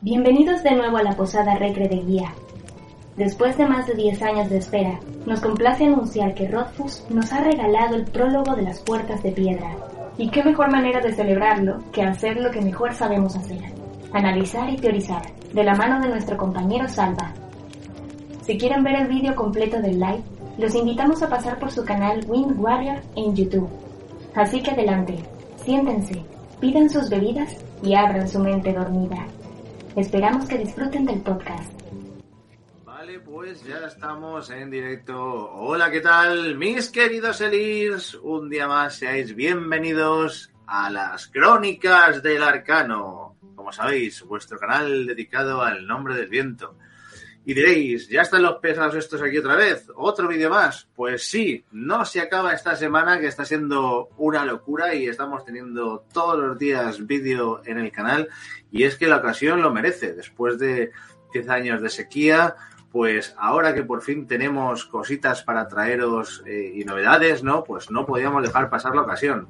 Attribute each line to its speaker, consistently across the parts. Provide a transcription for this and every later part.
Speaker 1: Bienvenidos de nuevo a la Posada Recre de Guía. Después de más de 10 años de espera, nos complace anunciar que Rothfuss nos ha regalado el prólogo de las Puertas de Piedra. Y qué mejor manera de celebrarlo que hacer lo que mejor sabemos hacer, analizar y teorizar, de la mano de nuestro compañero Salva. Si quieren ver el vídeo completo del live, los invitamos a pasar por su canal Wind Warrior en YouTube. Así que adelante, siéntense, pidan sus bebidas y abran su mente dormida. Esperamos que disfruten del podcast.
Speaker 2: Vale, pues ya estamos en directo. Hola, ¿qué tal? Mis queridos Elirs, un día más seáis bienvenidos a las Crónicas del Arcano. Como sabéis, vuestro canal dedicado al nombre del viento. Y diréis, ¿ya están los pesados estos aquí otra vez? ¿Otro vídeo más? Pues sí, no se acaba esta semana que está siendo una locura y estamos teniendo todos los días vídeo en el canal y es que la ocasión lo merece. Después de 10 años de sequía, pues ahora que por fin tenemos cositas para traeros eh, y novedades, ¿no? Pues no podíamos dejar pasar la ocasión.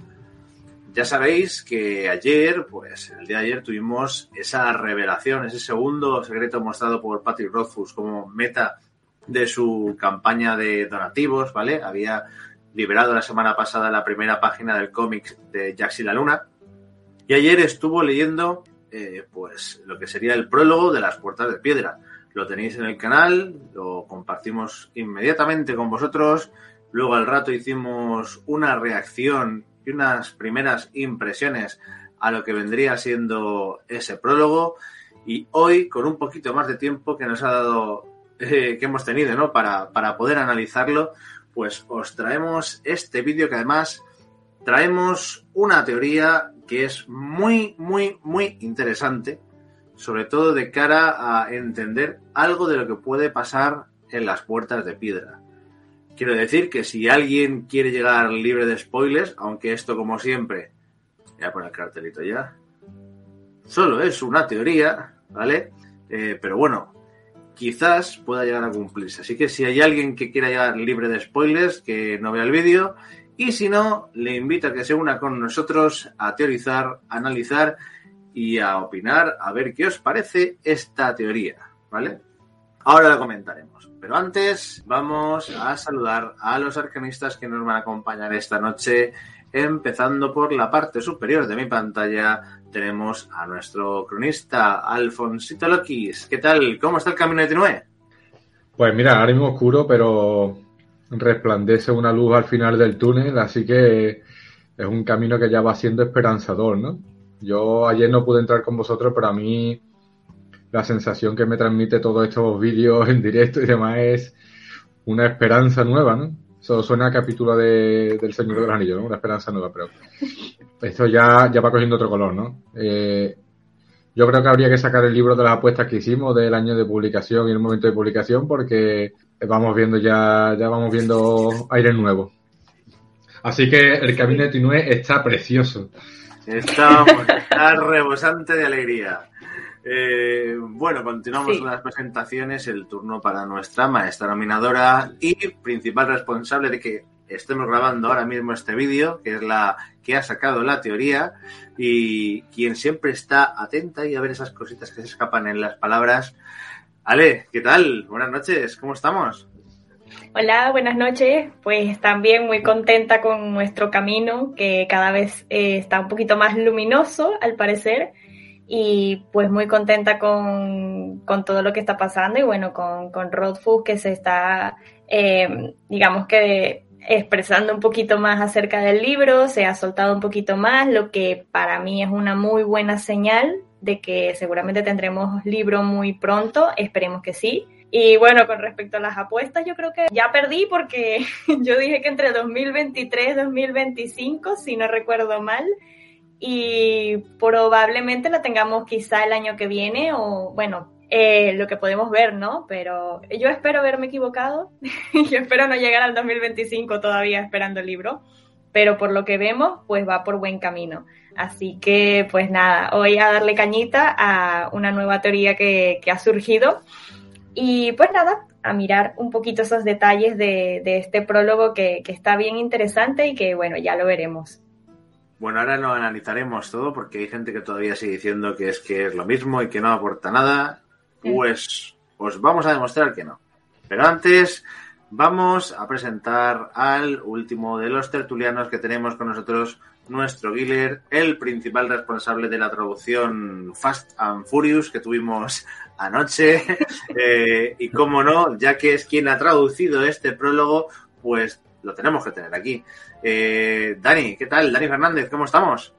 Speaker 2: Ya sabéis que ayer, pues el día de ayer tuvimos esa revelación, ese segundo secreto mostrado por Patrick Rothfuss como meta de su campaña de donativos, ¿vale? Había liberado la semana pasada la primera página del cómic de Jax y la Luna. Y ayer estuvo leyendo, eh, pues, lo que sería el prólogo de las Puertas de Piedra. Lo tenéis en el canal, lo compartimos inmediatamente con vosotros. Luego al rato hicimos una reacción unas primeras impresiones a lo que vendría siendo ese prólogo. Y hoy, con un poquito más de tiempo que nos ha dado, eh, que hemos tenido, ¿no? Para, para poder analizarlo, pues os traemos este vídeo que además traemos una teoría que es muy, muy, muy interesante, sobre todo de cara a entender algo de lo que puede pasar en las puertas de piedra. Quiero decir que si alguien quiere llegar libre de spoilers, aunque esto como siempre, voy a poner el cartelito ya, solo es una teoría, ¿vale? Eh, pero bueno, quizás pueda llegar a cumplirse. Así que si hay alguien que quiera llegar libre de spoilers, que no vea el vídeo. Y si no, le invito a que se una con nosotros a teorizar, a analizar y a opinar, a ver qué os parece esta teoría, ¿vale? Ahora lo comentaremos. Pero antes vamos a saludar a los arcanistas que nos van a acompañar esta noche. Empezando por la parte superior de mi pantalla, tenemos a nuestro cronista Alfonsito Loquis. ¿Qué tal? ¿Cómo está el camino de Tinué?
Speaker 3: Pues mira, ahora mismo oscuro, pero resplandece una luz al final del túnel, así que es un camino que ya va siendo esperanzador, ¿no? Yo ayer no pude entrar con vosotros, pero a mí la sensación que me transmite todos estos vídeos en directo y demás es una esperanza nueva, ¿no? Eso suena a capítulo de, del Señor de los Anillos, ¿no? Una esperanza nueva, pero esto ya, ya va cogiendo otro color, ¿no? Eh, yo creo que habría que sacar el libro de las apuestas que hicimos del año de publicación y el momento de publicación porque vamos viendo ya, ya vamos viendo aire nuevo. Así que el camino de Tinue está precioso.
Speaker 2: Está, está rebosante de alegría. Eh, bueno, continuamos con las presentaciones. El turno para nuestra maestra nominadora y principal responsable de que estemos grabando ahora mismo este vídeo, que es la que ha sacado la teoría y quien siempre está atenta y a ver esas cositas que se escapan en las palabras. Ale, ¿qué tal? Buenas noches, ¿cómo estamos?
Speaker 4: Hola, buenas noches. Pues también muy contenta con nuestro camino, que cada vez eh, está un poquito más luminoso, al parecer y pues muy contenta con, con, todo lo que está pasando y bueno, con, con Food que se está, eh, digamos que expresando un poquito más acerca del libro, se ha soltado un poquito más, lo que para mí es una muy buena señal de que seguramente tendremos libro muy pronto, esperemos que sí. Y bueno, con respecto a las apuestas, yo creo que ya perdí porque yo dije que entre 2023 y 2025, si no recuerdo mal, y probablemente la tengamos quizá el año que viene o bueno, eh, lo que podemos ver, ¿no? Pero yo espero haberme equivocado, yo espero no llegar al 2025 todavía esperando el libro, pero por lo que vemos, pues va por buen camino. Así que, pues nada, voy a darle cañita a una nueva teoría que, que ha surgido. Y pues nada, a mirar un poquito esos detalles de, de este prólogo que, que está bien interesante y que, bueno, ya lo veremos.
Speaker 2: Bueno, ahora no analizaremos todo porque hay gente que todavía sigue diciendo que es que es lo mismo y que no aporta nada. Pues os vamos a demostrar que no. Pero antes vamos a presentar al último de los tertulianos que tenemos con nosotros, nuestro Guiller, el principal responsable de la traducción Fast and Furious que tuvimos anoche. Eh, y cómo no, ya que es quien ha traducido este prólogo, pues lo tenemos que tener aquí. Eh, Dani, ¿qué tal? Dani Fernández, ¿cómo estamos?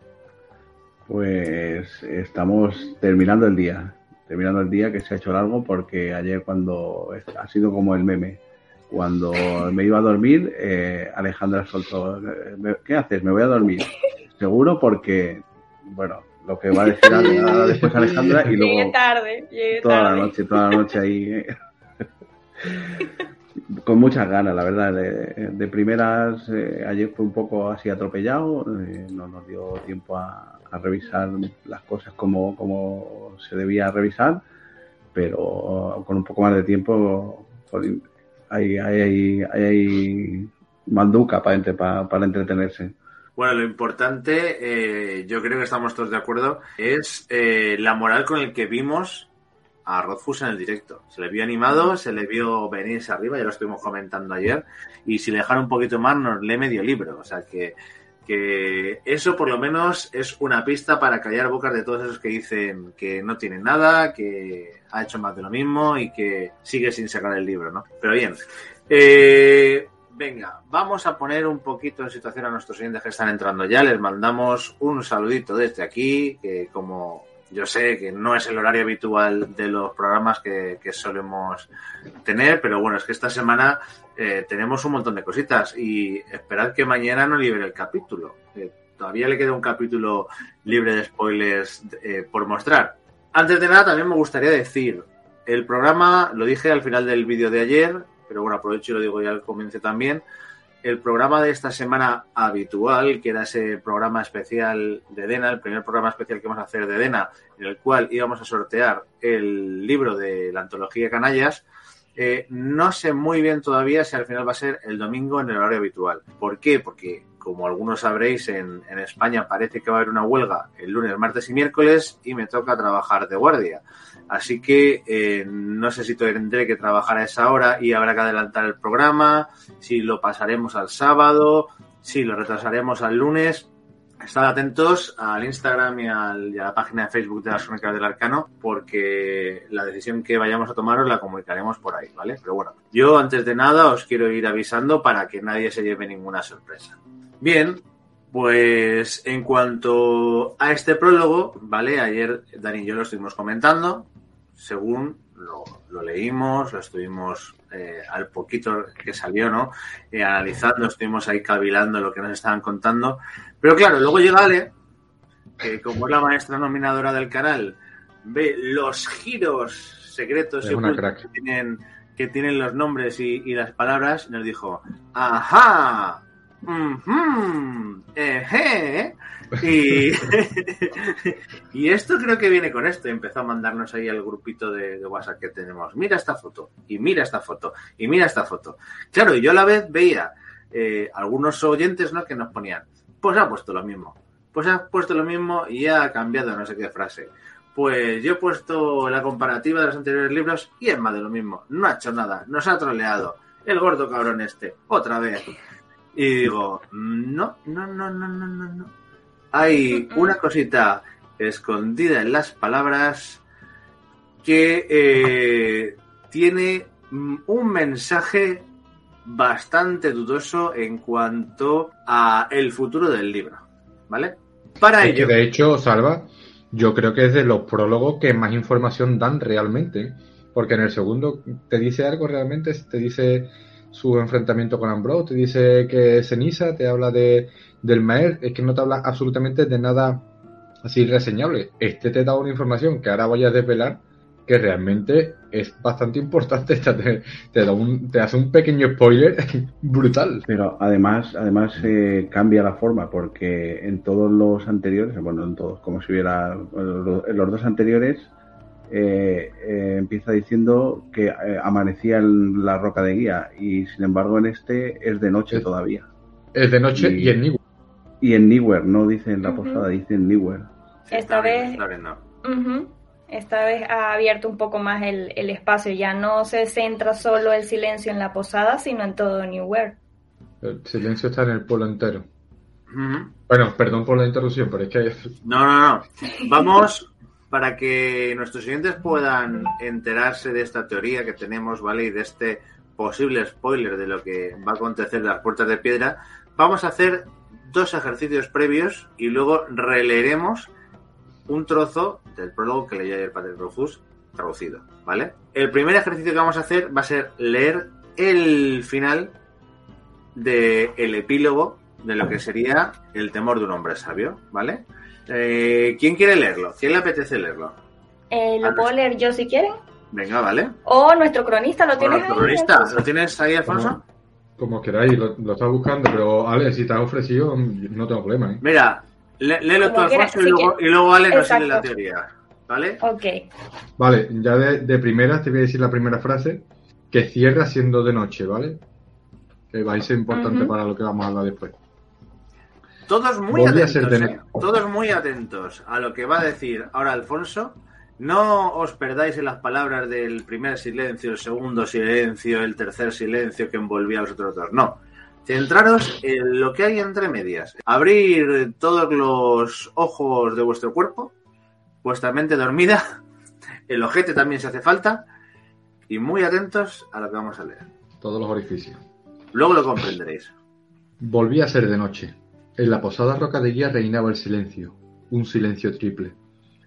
Speaker 5: Pues estamos terminando el día, terminando el día que se ha hecho largo porque ayer cuando ha sido como el meme, cuando me iba a dormir, eh, Alejandra soltó, ¿qué haces? Me voy a dormir. Seguro porque, bueno, lo que va a decir después Alejandra y luego
Speaker 4: llegué tarde, llegué
Speaker 5: toda
Speaker 4: tarde.
Speaker 5: la noche, toda la noche ahí. eh. Con muchas ganas, la verdad. De, primeras, eh, ayer fue un poco así atropellado, eh, no nos dio tiempo a, revisar las cosas como, como se debía revisar, pero con un poco más de tiempo jolín, hay, hay, hay, hay, manduca para, para entretenerse.
Speaker 2: Bueno, lo importante, eh, yo creo que estamos todos de acuerdo, es eh, la moral con el que vimos a Rodfus en el directo. Se le vio animado, se le vio venirse arriba, ya lo estuvimos comentando ayer, y si le dejaron un poquito más nos lee medio libro. O sea que, que eso por lo menos es una pista para callar bocas de todos esos que dicen que no tienen nada, que ha hecho más de lo mismo y que sigue sin sacar el libro, ¿no? Pero bien. Eh, Venga, vamos a poner un poquito en situación a nuestros oyentes que están entrando ya. Les mandamos un saludito desde aquí, que como yo sé que no es el horario habitual de los programas que, que solemos tener, pero bueno, es que esta semana eh, tenemos un montón de cositas y esperad que mañana no libre el capítulo. Eh, todavía le queda un capítulo libre de spoilers eh, por mostrar. Antes de nada, también me gustaría decir, el programa, lo dije al final del vídeo de ayer, pero bueno, aprovecho y lo digo ya al comienzo también. El programa de esta semana habitual, que era ese programa especial de Dena, el primer programa especial que vamos a hacer de Dena, en el cual íbamos a sortear el libro de la antología Canallas, eh, no sé muy bien todavía si al final va a ser el domingo en el horario habitual. ¿Por qué? Porque, como algunos sabréis, en, en España parece que va a haber una huelga el lunes, martes y miércoles y me toca trabajar de guardia. Así que eh, no sé si tendré que trabajar a esa hora y habrá que adelantar el programa, si lo pasaremos al sábado, si lo retrasaremos al lunes. Estad atentos al Instagram y, a la página de Facebook de las Crónicas del Arcano, porque la decisión que vayamos a tomar os la comunicaremos por ahí, ¿vale? Pero bueno, yo antes de nada os quiero ir avisando para que nadie se lleve ninguna sorpresa. Bien, pues en cuanto a este prólogo, ¿vale? Ayer Dani y yo lo estuvimos comentando, según lo, lo leímos, lo estuvimos eh, al poquito que salió, ¿no? Eh, analizando, estuvimos ahí cavilando lo que nos estaban contando. Pero claro, luego llega Ale, que como es la maestra nominadora del canal, ve los giros secretos y que tienen, que tienen los nombres y, y las palabras, y nos dijo, ¡ajá! Mhm, ejé", Y, esto creo que viene con esto. Empezó a mandarnos ahí al grupito de, WhatsApp que tenemos. Mira esta foto, y mira esta foto, y mira esta foto. Claro, yo a la vez veía eh, algunos oyentes ¿no? que nos ponían, pues ha puesto lo mismo. Pues ha puesto lo mismo y ha cambiado no sé qué frase. Pues yo he puesto la comparativa de los anteriores libros y es más de lo mismo. No ha hecho nada, nos ha troleado. El gordo cabrón este, otra vez. Y digo, no, no, no, no, no, no, no. Hay una cosita escondida en las palabras que eh, tiene mm, un mensaje bastante dudoso en cuanto a el futuro del libro, ¿vale? Para
Speaker 3: Es que
Speaker 2: ello,
Speaker 3: de hecho, Salva, yo creo que es de los prólogos que más información dan realmente. Porque en el segundo te dice algo realmente, te dice su enfrentamiento con Ambrose, te dice que es ceniza, te habla de del Maer, es que no te habla absolutamente de nada así reseñable. Este te da una información que ahora voy a desvelar que realmente es bastante importante. Te, te da un, te hace un pequeño spoiler brutal.
Speaker 5: Pero además, además eh, cambia la forma, porque en todos los anteriores, bueno, en todos, como si hubiera, en los dos anteriores, eh, eh, empieza diciendo que eh, amanecía en la roca de guía y sin embargo en este es de noche todavía.
Speaker 3: Es de noche
Speaker 5: Y-
Speaker 3: y en Nibu.
Speaker 5: Y en Newhere, no dice en la posada, dice en Newhere.
Speaker 4: Esta vez, esta vez ha abierto un poco más el, el, espacio, ya no se centra solo el silencio en la posada, sino en todo Newhere.
Speaker 3: El silencio está en el pueblo entero. Bueno, perdón por la interrupción, pero es que...
Speaker 2: No, no, no. Vamos para que nuestros oyentes puedan enterarse de esta teoría que tenemos, ¿vale? Y de este posible spoiler de lo que va a acontecer de las puertas de piedra. Vamos a hacer dos ejercicios previos y luego releeremos un trozo del prólogo que leía el padre Rufus traducido, ¿vale? El primer ejercicio que vamos a hacer va a ser leer el final del el epílogo de lo que sería el temor de un hombre sabio, ¿vale? Eh, ¿Quién quiere leerlo? ¿Quién le apetece leerlo?
Speaker 4: Eh, lo puedo leer yo si quieren.
Speaker 2: Venga, vale.
Speaker 4: O nuestro cronista, ¿lo tienes
Speaker 2: ahí? cronista, ¿lo tienes ahí, Alfonso?
Speaker 3: Como, queráis, lo, lo estás buscando, pero Ale, si te has ofrecido, no tengo problema. ¿eh?
Speaker 2: Mira, léelo tú, Alfonso, y, luego, y, luego, Ale nos sigue la teoría. ¿Vale?
Speaker 4: Ok.
Speaker 3: Vale, ya de, de primeras te voy a decir la primera frase, que cierra siendo de noche, ¿vale? Que va a ser importante para lo que vamos a hablar después.
Speaker 2: Todos muy atentos, ¿eh? todos muy atentos a lo que va a decir ahora Alfonso. No os perdáis en las palabras del primer silencio, el segundo silencio, el tercer silencio que envolvía a los otros dos. No. Centraros en lo que hay entre medias. Abrir todos los ojos de vuestro cuerpo, vuestra mente dormida, el ojete también se hace falta, y muy atentos a lo que vamos a leer.
Speaker 3: Todos los orificios.
Speaker 2: Luego lo comprenderéis.
Speaker 3: Volví a ser de noche. En la posada roca de guía reinaba el silencio, un silencio triple.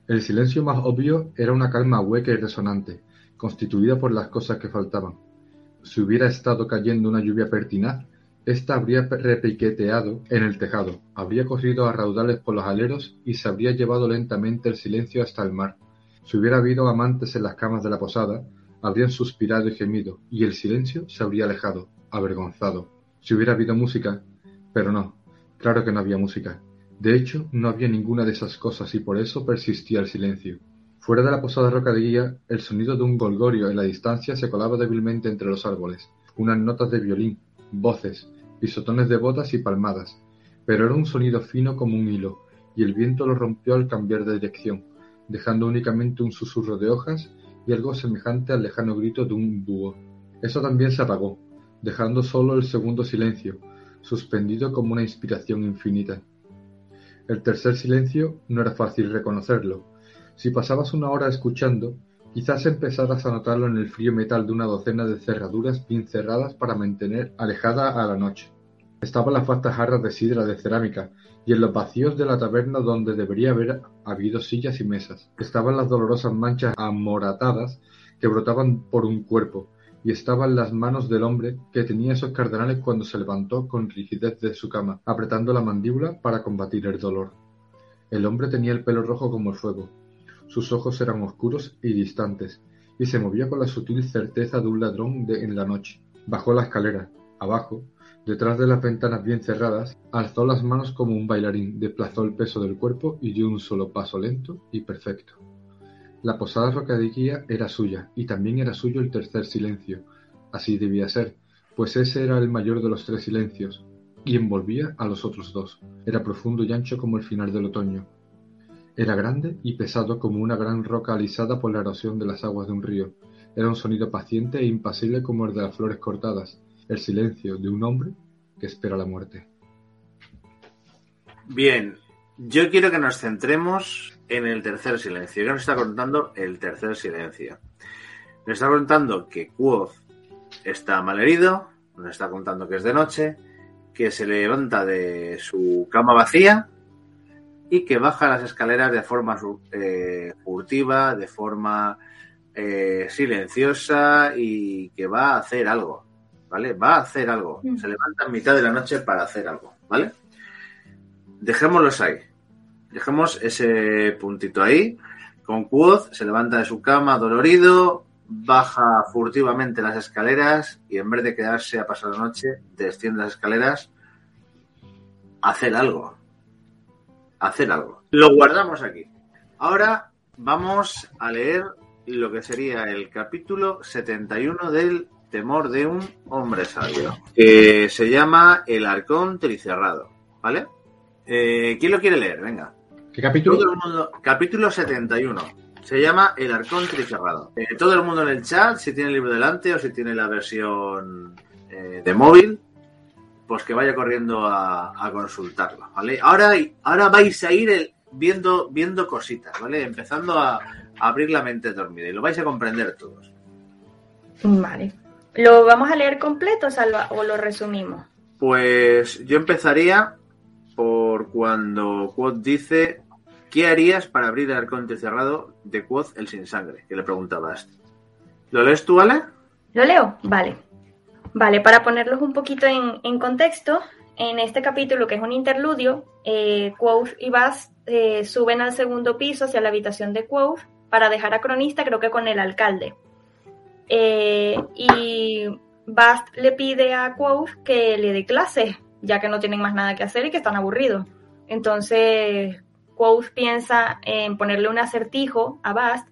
Speaker 3: El silencio más obvio era una calma hueca y resonante, constituida por las cosas que faltaban. Si hubiera estado cayendo una lluvia pertinaz, ésta habría repiqueteado en el tejado, habría corrido a raudales por los aleros y se habría llevado lentamente el silencio hasta el mar. Si hubiera habido amantes en las camas de la posada, habrían suspirado y gemido, y el silencio se habría alejado, avergonzado. Si hubiera habido música, pero no, Claro que no había música. De hecho, no había ninguna de esas cosas y por eso persistía el silencio. Fuera de la posada roca el sonido de un golgorio en la distancia se colaba débilmente entre los árboles, unas notas de violín, voces, pisotones de botas y palmadas, pero era un sonido fino como un hilo, y el viento lo rompió al cambiar de dirección, dejando únicamente un susurro de hojas y algo semejante al lejano grito de un búho. Eso también se apagó, dejando solo el segundo silencio, suspendido como una inspiración infinita. El tercer silencio no era fácil reconocerlo. Si pasabas una hora escuchando, quizás empezaras a notarlo en el frío metal de una docena de cerraduras bien cerradas para mantener alejada a la noche. Estaban las vastas jarras de sidra de cerámica, y en los vacíos de la taberna donde debería haber habido sillas y mesas. Estaban las dolorosas manchas amoratadas que brotaban por un cuerpo, y estaba en las manos del hombre que tenía esos cardenales cuando se levantó con rigidez de su cama, apretando la mandíbula para combatir el dolor. El hombre tenía el pelo rojo como el fuego, sus ojos eran oscuros y distantes, y se movía con la sutil certeza de un ladrón de en la noche. Bajó la escalera, abajo, detrás de las ventanas bien cerradas, alzó las manos como un bailarín, desplazó el peso del cuerpo y dio un solo paso lento y perfecto. La posada rocadiguía era suya, y también era suyo el tercer silencio. Así debía ser, pues ese era el mayor de los tres silencios, y envolvía a los otros dos. Era profundo y ancho como el final del otoño. Era grande y pesado como una gran roca alisada por la erosión de las aguas de un río. Era un sonido paciente e impasible como el de las flores cortadas, el silencio de un hombre que espera la muerte.
Speaker 2: Bien, yo quiero que nos centremos en el tercer silencio. ¿Qué nos está contando el tercer silencio? Nos está contando que Quoth está mal herido, nos está contando que es de noche, que se levanta de su cama vacía y que baja las escaleras de forma eh, furtiva, de forma eh, silenciosa y que va a hacer algo, ¿vale? Va a hacer algo. Mm. Se levanta en mitad de la noche para hacer algo, ¿vale? Dejémoslos ahí. Dejemos ese puntito ahí. Con Quoth se levanta de su cama dolorido, baja furtivamente las escaleras y en vez de quedarse a pasar la noche, desciende las escaleras a hacer algo. Hacer algo. Lo guardamos aquí. Ahora vamos a leer lo que sería el capítulo 71 del temor de un hombre sabio, que se llama El arcón tricerrado, ¿vale? Eh, ¿Quién lo quiere leer? Venga.
Speaker 3: ¿Qué capítulo?
Speaker 2: Todo el mundo, capítulo 71. Se llama El Arcón Tricerrado. Eh, todo el mundo en el chat, si tiene el libro delante o si tiene la versión eh, de móvil, pues que vaya corriendo a, a consultarlo, ¿vale? Ahora, ahora vais a ir el- viendo, viendo cositas, ¿vale? Empezando a, a abrir la mente dormida y lo vais a comprender todos.
Speaker 4: Vale. ¿Lo vamos a leer completo, Salva, o lo resumimos?
Speaker 2: Pues yo empezaría por cuando Quoth dice ¿Qué harías para abrir el arcón cerrado de Quoth el sin sangre? Que le preguntabas. ¿Lo lees tú, Ale?
Speaker 4: ¿Lo leo? Vale. Vale, para ponerlos un poquito en, en contexto, en este capítulo, que es un interludio, eh, Quoth y Bast eh, suben al segundo piso hacia la habitación de Quoth para dejar a Cronista, creo que con el alcalde. Eh, y Bast le pide a Quoth que le dé clases, ya que no tienen más nada que hacer y que están aburridos. Entonces, Quoth piensa en ponerle un acertijo a Bast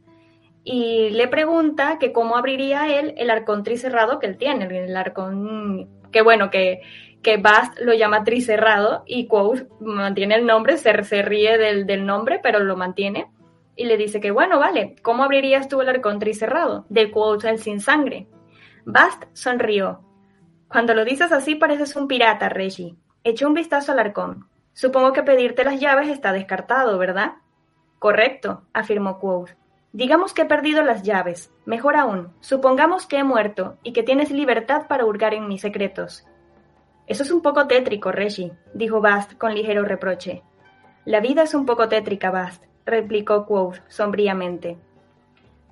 Speaker 4: y le pregunta que cómo abriría él el arcón tricerrado que él tiene, el arcón que bueno, que, que Bast lo llama tricerrado y Quoth mantiene el nombre, se, se ríe del, del nombre, pero lo mantiene y le dice que bueno, vale, ¿cómo abrirías tú el arcón tricerrado? De Quoth el sin sangre. Bast sonrió. Cuando lo dices así pareces un pirata, Reggie. Echó un vistazo al arcón. Supongo que pedirte las llaves está descartado, ¿verdad? Correcto, afirmó Quoth. Digamos que he perdido las llaves. Mejor aún, supongamos que he muerto y que tienes libertad para hurgar en mis secretos. Eso es un poco tétrico, Reggie, dijo Bast con ligero reproche. La vida es un poco tétrica, Bast, replicó Quoth sombríamente.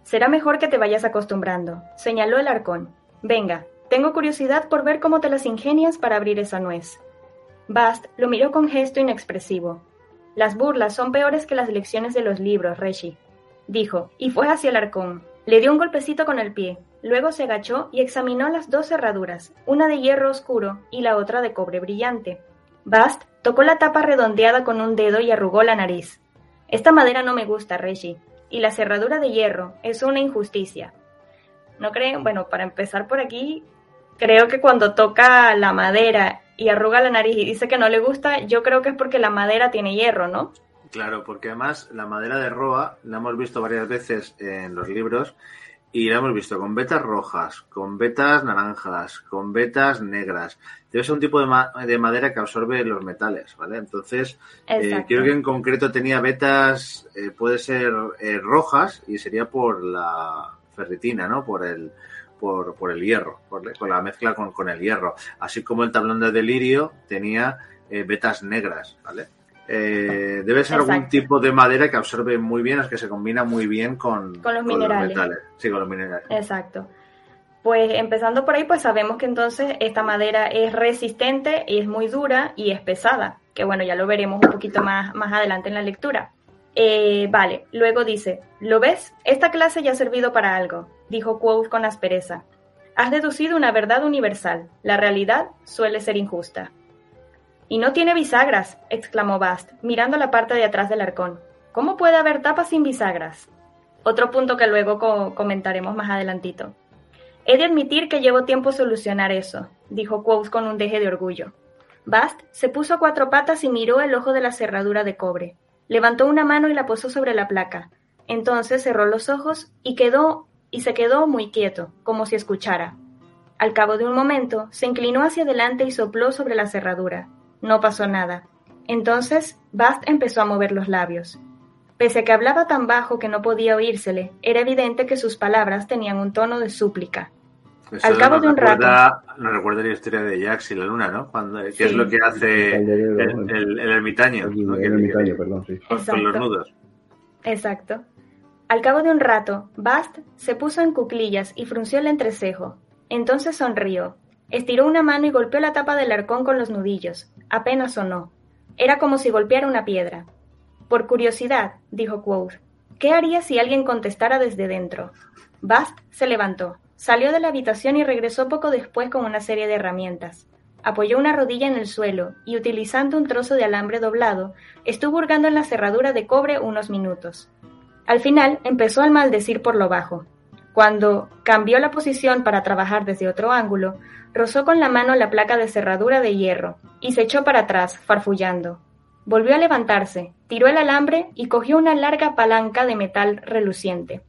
Speaker 4: Será mejor que te vayas acostumbrando, señaló el arcón. Venga, tengo curiosidad por ver cómo te las ingenias para abrir esa nuez. Bast lo miró con gesto inexpresivo. Las burlas son peores que las lecciones de los libros, Reggie, dijo, y fue hacia el arcón. Le dio un golpecito con el pie, luego se agachó y examinó las dos cerraduras, una de hierro oscuro y la otra de cobre brillante. Bast tocó la tapa redondeada con un dedo y arrugó la nariz. Esta madera no me gusta, Reggie, y la cerradura de hierro es una injusticia. ¿No creen? Bueno, para empezar por aquí, creo que cuando toca la madera y arruga la nariz y dice que no le gusta, yo creo que es porque la madera tiene hierro, ¿no?
Speaker 2: Claro, porque además la madera de roa la hemos visto varias veces en los libros y la hemos visto con vetas rojas, con vetas naranjas, con vetas negras. Debe ser un tipo de, ma de madera que absorbe los metales, ¿vale? Entonces, eh, creo que en concreto tenía vetas, eh, puede ser eh, rojas y sería por la ferritina, ¿no? Por el, por, por el hierro, por, con la mezcla con, con, el hierro. Así como el tablón de delirio tenía eh, vetas negras, ¿vale? Eh, debe ser Exacto. algún tipo de madera que absorbe muy bien, es que se combina muy bien con,
Speaker 4: con los con minerales.
Speaker 2: Los metales. Sí, con los minerales.
Speaker 4: Exacto. Pues empezando por ahí, pues sabemos que entonces esta madera es resistente y es muy dura y es pesada, que bueno, ya lo veremos un poquito más, más adelante en la lectura. Eh, vale, luego dice, ¿lo ves? Esta clase ya ha servido para algo, dijo Quoth con aspereza. Has deducido una verdad universal. La realidad suele ser injusta. Y no tiene bisagras, exclamó Bast, mirando la parte de atrás del arcón. ¿Cómo puede haber tapas sin bisagras? Otro punto que luego co comentaremos más adelantito. He de admitir que llevo tiempo solucionar eso, dijo Quoth con un deje de orgullo. Bast se puso a cuatro patas y miró el ojo de la cerradura de cobre. Levantó una mano y la posó sobre la placa. Entonces cerró los ojos y quedó y se quedó muy quieto, como si escuchara. Al cabo de un momento, se inclinó hacia adelante y sopló sobre la cerradura. No pasó nada. Entonces, Bast empezó a mover los labios. Pese a que hablaba tan bajo que no podía oírsele, era evidente que sus palabras tenían un tono de súplica.
Speaker 2: Eso Al cabo de un recuerda, rato. Nos recuerda la historia de Jax y la luna, ¿no? Cuando, ¿Qué sí. es lo que hace el, el, el, el ermitaño?
Speaker 5: El, ermitaño, perdón, sí.
Speaker 2: Con, con, los nudos.
Speaker 4: Exacto. Al cabo de un rato, Bast se puso en cuclillas y frunció el entrecejo. Entonces sonrió. Estiró una mano y golpeó la tapa del arcón con los nudillos. Apenas sonó. Era como si golpeara una piedra. Por curiosidad, dijo Quoth, ¿qué haría si alguien contestara desde dentro? Bast se levantó, salió de la habitación y regresó poco después con una serie de herramientas. Apoyó una rodilla en el suelo y, utilizando un trozo de alambre doblado, estuvo hurgando en la cerradura de cobre unos minutos. Al final empezó a maldecir por lo bajo. Cuando cambió la posición para trabajar desde otro ángulo, rozó con la mano la placa de cerradura de hierro y se echó para atrás, farfullando. Volvió a levantarse, tiró el alambre y cogió una larga palanca de metal reluciente.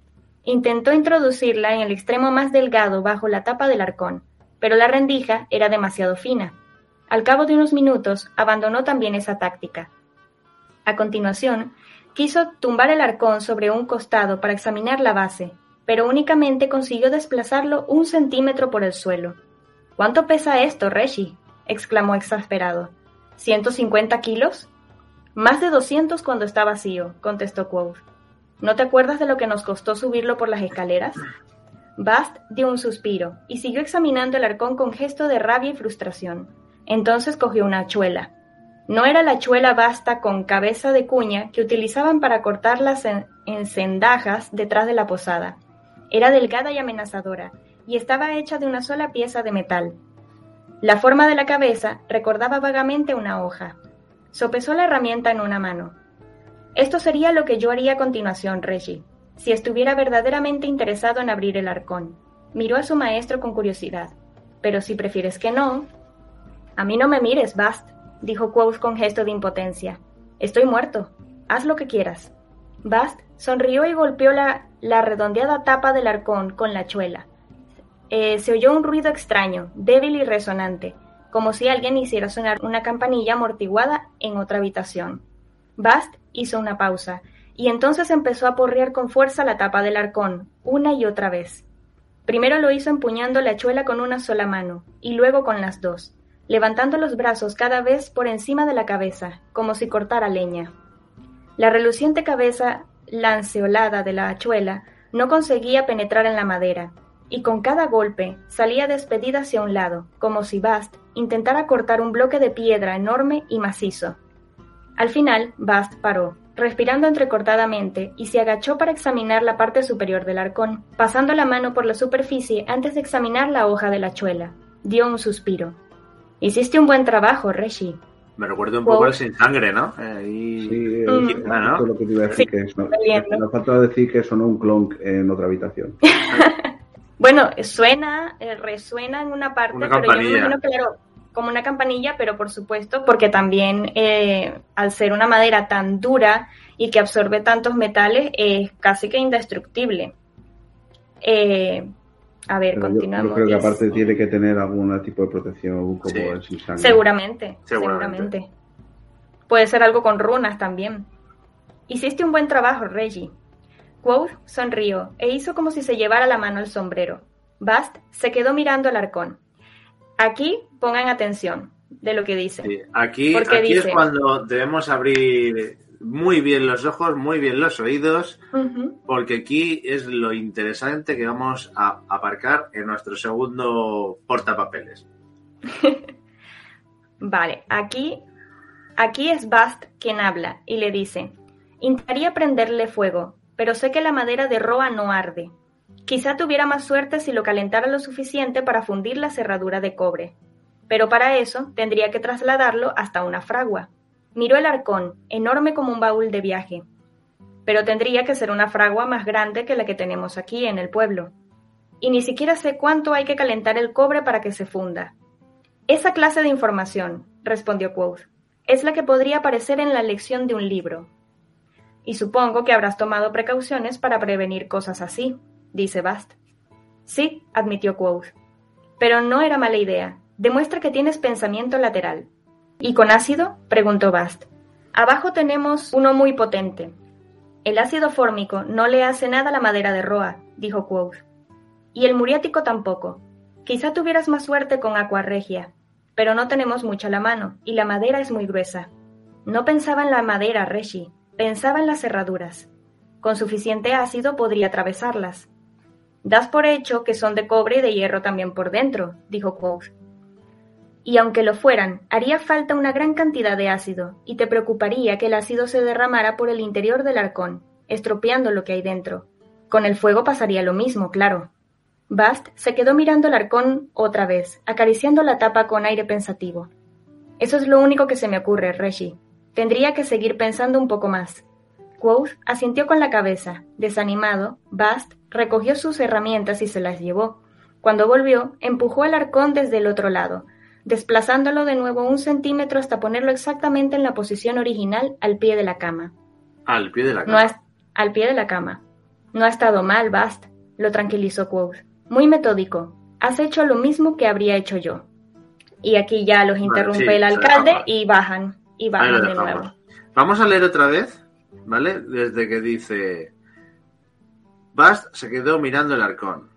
Speaker 4: Intentó introducirla en el extremo más delgado bajo la tapa del arcón, pero la rendija era demasiado fina. Al cabo de unos minutos abandonó también esa táctica. A continuación, quiso tumbar el arcón sobre un costado para examinar la base, pero únicamente consiguió desplazarlo un centímetro por el suelo. ¿Cuánto pesa esto, Reggie? exclamó exasperado. ¿Ciento cincuenta kilos? Más de doscientos cuando está vacío, contestó Quoth. ¿No te acuerdas de lo que nos costó subirlo por las escaleras? Bast dio un suspiro y siguió examinando el arcón con gesto de rabia y frustración. Entonces cogió una hachuela. No era la hachuela basta con cabeza de cuña que utilizaban para cortar las encendajas detrás de la posada. Era delgada y amenazadora, y estaba hecha de una sola pieza de metal. La forma de la cabeza recordaba vagamente una hoja, Sopesó la herramienta en una mano. Esto sería lo que yo haría a continuación, Reggie, si estuviera verdaderamente interesado en abrir el arcón. Miró a su maestro con curiosidad. Pero si prefieres que no... A mí no me mires, Bast, dijo Quoth con gesto de impotencia. Estoy muerto. Haz lo que quieras. Bast sonrió y golpeó la, redondeada tapa del arcón con la chuela. Eh, se oyó un ruido extraño, débil y resonante, como si alguien hiciera sonar una campanilla amortiguada en otra habitación. Bast hizo una pausa, y entonces empezó a porrear con fuerza la tapa del arcón, una y otra vez. Primero lo hizo empuñando la hachuela con una sola mano, y luego con las dos, levantando los brazos cada vez por encima de la cabeza, como si cortara leña. La reluciente cabeza lanceolada de la hachuela no conseguía penetrar en la madera, y con cada golpe salía despedida hacia un lado, como si Bast intentara cortar un bloque de piedra enorme y macizo. Al final, Bast paró, respirando entrecortadamente, y se agachó para examinar la parte superior del arcón, pasando la mano por la superficie antes de examinar la hoja de la chuela. Dio un suspiro. Hiciste un buen trabajo, Reggie.
Speaker 2: Me recuerda un poco al sin sangre, ¿no?
Speaker 5: sí, ¿no? lo que te iba a decir que no, falta decir que sonó un clonk en otra habitación.
Speaker 4: Bueno, suena, eh, resuena en una parte, pero yo me imagino claro, como una campanilla, pero por supuesto, porque también eh, al ser una madera tan dura y que absorbe tantos metales, es casi que indestructible. Eh, a ver, continuamos.
Speaker 5: Yo, creo que aparte tiene que tener algún tipo de protección como el
Speaker 4: Seguramente, seguramente. Puede ser algo con runas también. Hiciste un buen trabajo, Reggie. Quoth sonrió e hizo como si se llevara la mano al sombrero. Bast se quedó mirando al arcón. Aquí pongan atención de lo que dice.
Speaker 2: aquí, es cuando debemos abrir muy bien los ojos, muy bien los oídos, porque aquí es lo interesante que vamos a aparcar en nuestro segundo portapapeles.
Speaker 4: vale, aquí, aquí es Bast quien habla y le dice, intentaría prenderle fuego, pero sé que la madera de roa no arde. Quizá tuviera más suerte si lo calentara lo suficiente para fundir la cerradura de cobre. Pero para eso tendría que trasladarlo hasta una fragua. Miró el arcón, enorme como un baúl de viaje. Pero tendría que ser una fragua más grande que la que tenemos aquí en el pueblo. Y ni siquiera sé cuánto hay que calentar el cobre para que se funda. Esa clase de información, respondió Quoth, es la que podría aparecer en la lección de un libro, y supongo que habrás tomado precauciones para prevenir cosas así, dice Bast. Sí, admitió Quoth. Pero no era mala idea. Demuestra que tienes pensamiento lateral. ¿Y con ácido? preguntó Bast. Abajo tenemos uno muy potente. El ácido fórmico no le hace nada a la madera de roa, dijo Quoth. Y el muriático tampoco. Quizá tuvieras más suerte con aqua regia, pero no tenemos mucha la mano, y la madera es muy gruesa. No pensaba en la madera, Reggie, Pensaba en las cerraduras. Con suficiente ácido podría atravesarlas. Das por hecho que son de cobre y de hierro también por dentro, dijo Quoth. Y aunque lo fueran, haría falta una gran cantidad de ácido, y te preocuparía que el ácido se derramara por el interior del arcón, estropeando lo que hay dentro. Con el fuego pasaría lo mismo, claro. Bast se quedó mirando el arcón otra vez, acariciando la tapa con aire pensativo. Eso es lo único que se me ocurre, Reggie, Tendría que seguir pensando un poco más. Quoth asintió con la cabeza. Desanimado, Bast recogió sus herramientas y se las llevó. Cuando volvió, empujó el arcón desde el otro lado, desplazándolo de nuevo un centímetro hasta ponerlo exactamente en la posición original al pie de la cama.
Speaker 2: Al pie de la
Speaker 4: No
Speaker 2: cama.
Speaker 4: ha, al pie de la cama. No ha estado mal, Bast, lo tranquilizó Quoth. Muy metódico. Has hecho lo mismo que habría hecho yo. Y aquí ya los interrumpe
Speaker 2: sí,
Speaker 4: el alcalde y bajan. Y bajan de nuevo.
Speaker 2: Vamos a leer otra vez, ¿vale? Desde que dice. Bast se quedó mirando el arcón.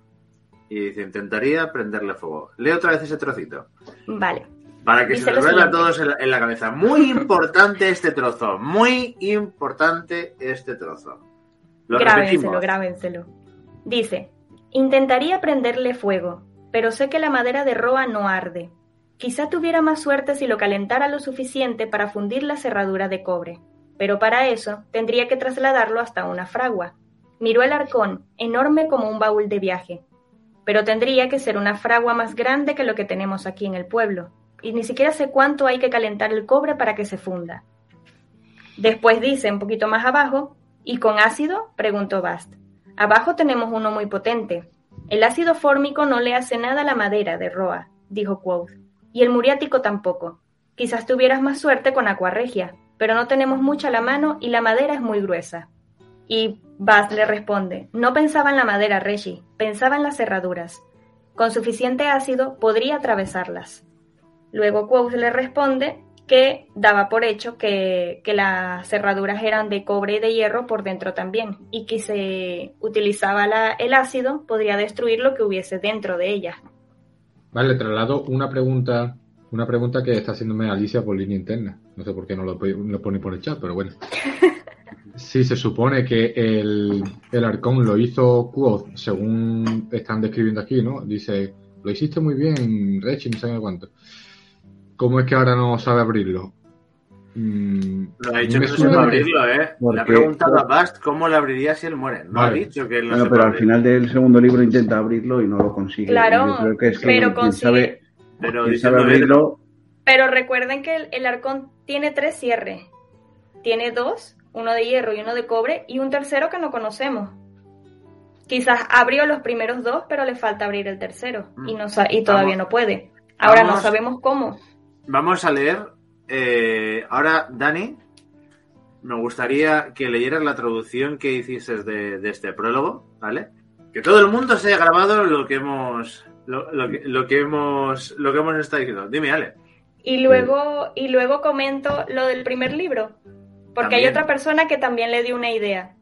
Speaker 2: Y dice: Intentaría prenderle fuego. Leo otra vez ese trocito.
Speaker 4: Vale.
Speaker 2: Para que
Speaker 4: Dice
Speaker 2: se
Speaker 4: lo
Speaker 2: vuelva a todos en la, en la cabeza. Muy importante este trozo. Muy importante este trozo. Lo
Speaker 4: grábenselo, grábenselo. Dice, intentaría prenderle fuego, pero sé que la madera de roa no arde. Quizá tuviera más suerte si lo calentara lo suficiente para fundir la cerradura de cobre, pero para eso tendría que trasladarlo hasta una fragua. Miró el arcón, enorme como un baúl de viaje, pero tendría que ser una fragua más grande que lo que tenemos aquí en el pueblo, y ni siquiera sé cuánto hay que calentar el cobre para que se funda. Después dice, un poquito más abajo, ¿y con ácido? preguntó Bast. Abajo tenemos uno muy potente. El ácido fórmico no le hace nada a la madera de Roa, dijo Quoth, y el muriático tampoco. Quizás tuvieras más suerte con Aquarregia, pero no tenemos mucha a la mano y la madera es muy gruesa. Y Bast le responde, no pensaba en la madera, Reggie, pensaba en las cerraduras. Con suficiente ácido podría atravesarlas. Luego Quoth le responde que daba por hecho que, que las cerraduras eran de cobre y de hierro por dentro también, y que se utilizaba la- el ácido podría destruir lo que hubiese dentro de ellas.
Speaker 3: Vale, traslado una pregunta, una pregunta que está haciéndome Alicia por línea interna. No sé por qué no lo, lo pone por el chat, pero bueno. Sí, se supone que el, el arcón lo hizo Quoth, según están describiendo aquí, ¿no? Dice, lo hiciste muy bien, Rechi, no sé cuánto. ¿Cómo es que ahora no sabe abrirlo? Mm,
Speaker 2: Lo ha dicho que no sabe abrirlo, ¿eh? Le ha preguntado a Bast cómo le abriría si él muere. No
Speaker 3: Vale.
Speaker 2: ha dicho que él no
Speaker 5: Bueno, pero al final del segundo libro intenta abrirlo y no lo consigue.
Speaker 4: Claro,
Speaker 5: Yo creo que es que
Speaker 4: pero consigue-
Speaker 5: sabe,
Speaker 2: Pero
Speaker 5: sabe abrirlo,
Speaker 4: Pero recuerden que el, el arcón tiene tres cierres. Tiene dos, uno de hierro y uno de cobre, y un tercero que no conocemos. Quizás abrió los primeros dos, pero le falta abrir el tercero, y, no, sa- y todavía
Speaker 2: Vamos.
Speaker 4: no puede. Ahora no sabemos cómo.
Speaker 2: Vamos a leer. eh, ahora, Dani, me gustaría que leyeras la traducción que hiciste de, de este prólogo, ¿vale? Que todo el mundo se haya grabado lo que hemos. Lo, lo que, lo que hemos lo que hemos estado diciendo. Dime, Ale.
Speaker 4: Y luego, y luego comento lo del primer libro, porque hay
Speaker 2: También.
Speaker 4: otra persona que también le dio una idea.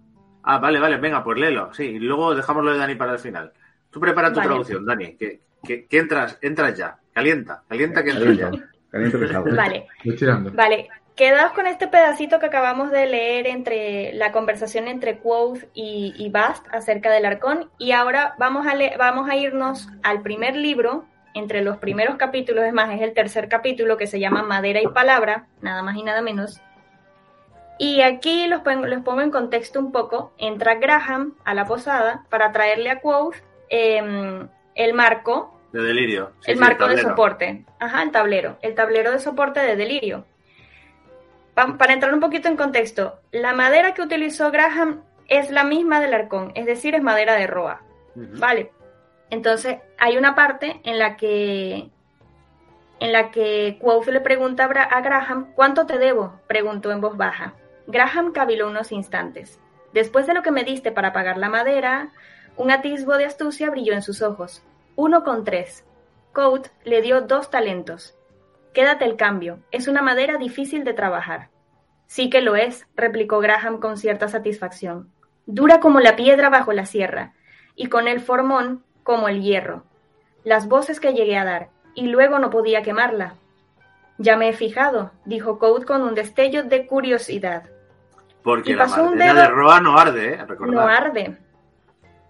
Speaker 2: Ah, vale, vale, venga, pues léelo. Sí, y luego dejamos lo de Dani para el final. Tú prepara tu
Speaker 4: Vale.
Speaker 2: traducción, Dani, que, que, que entras, entras ya. Calienta, calienta que entras ya.
Speaker 5: que salga.
Speaker 4: Vale,
Speaker 3: Estoy tirando.
Speaker 4: vale. Quedaos con este pedacito que acabamos de leer entre la conversación entre Quoth y, y Bast acerca del arcón. Y ahora vamos a, le- vamos a irnos al primer libro, entre los primeros capítulos, es más, es el tercer capítulo que se llama Madera y Palabra, nada más y nada menos. Y aquí los pongo, los pongo en contexto un poco. Entra Graham a la posada para traerle a Quoth em, el marco
Speaker 2: De delirio. Sí,
Speaker 4: el
Speaker 2: sí,
Speaker 4: marco de soporte. Ajá, el tablero. El tablero de soporte de delirio. Pa- para entrar un poquito en contexto, la madera que utilizó Graham es la misma del arcón, es decir, es madera de roa. Vale. Entonces, hay una parte en la que en la que Quoth le pregunta a Graham, ¿cuánto te debo? preguntó en voz baja. Graham caviló unos instantes. Después de lo que me diste para pagar la madera, un atisbo de astucia brilló en sus ojos. Uno con tres. Coat le dio dos talentos. Quédate el cambio. Es una madera difícil de trabajar. Sí que lo es, replicó Graham con cierta satisfacción. Dura como la piedra bajo la sierra, y con el formón como el hierro. Las voces que llegué a dar, y luego no podía quemarla. Ya me he fijado, dijo Coat con un destello de curiosidad.
Speaker 2: Porque
Speaker 4: Y
Speaker 2: la madera
Speaker 4: dedo-
Speaker 2: de Roa no arde, ¿eh?
Speaker 4: No arde.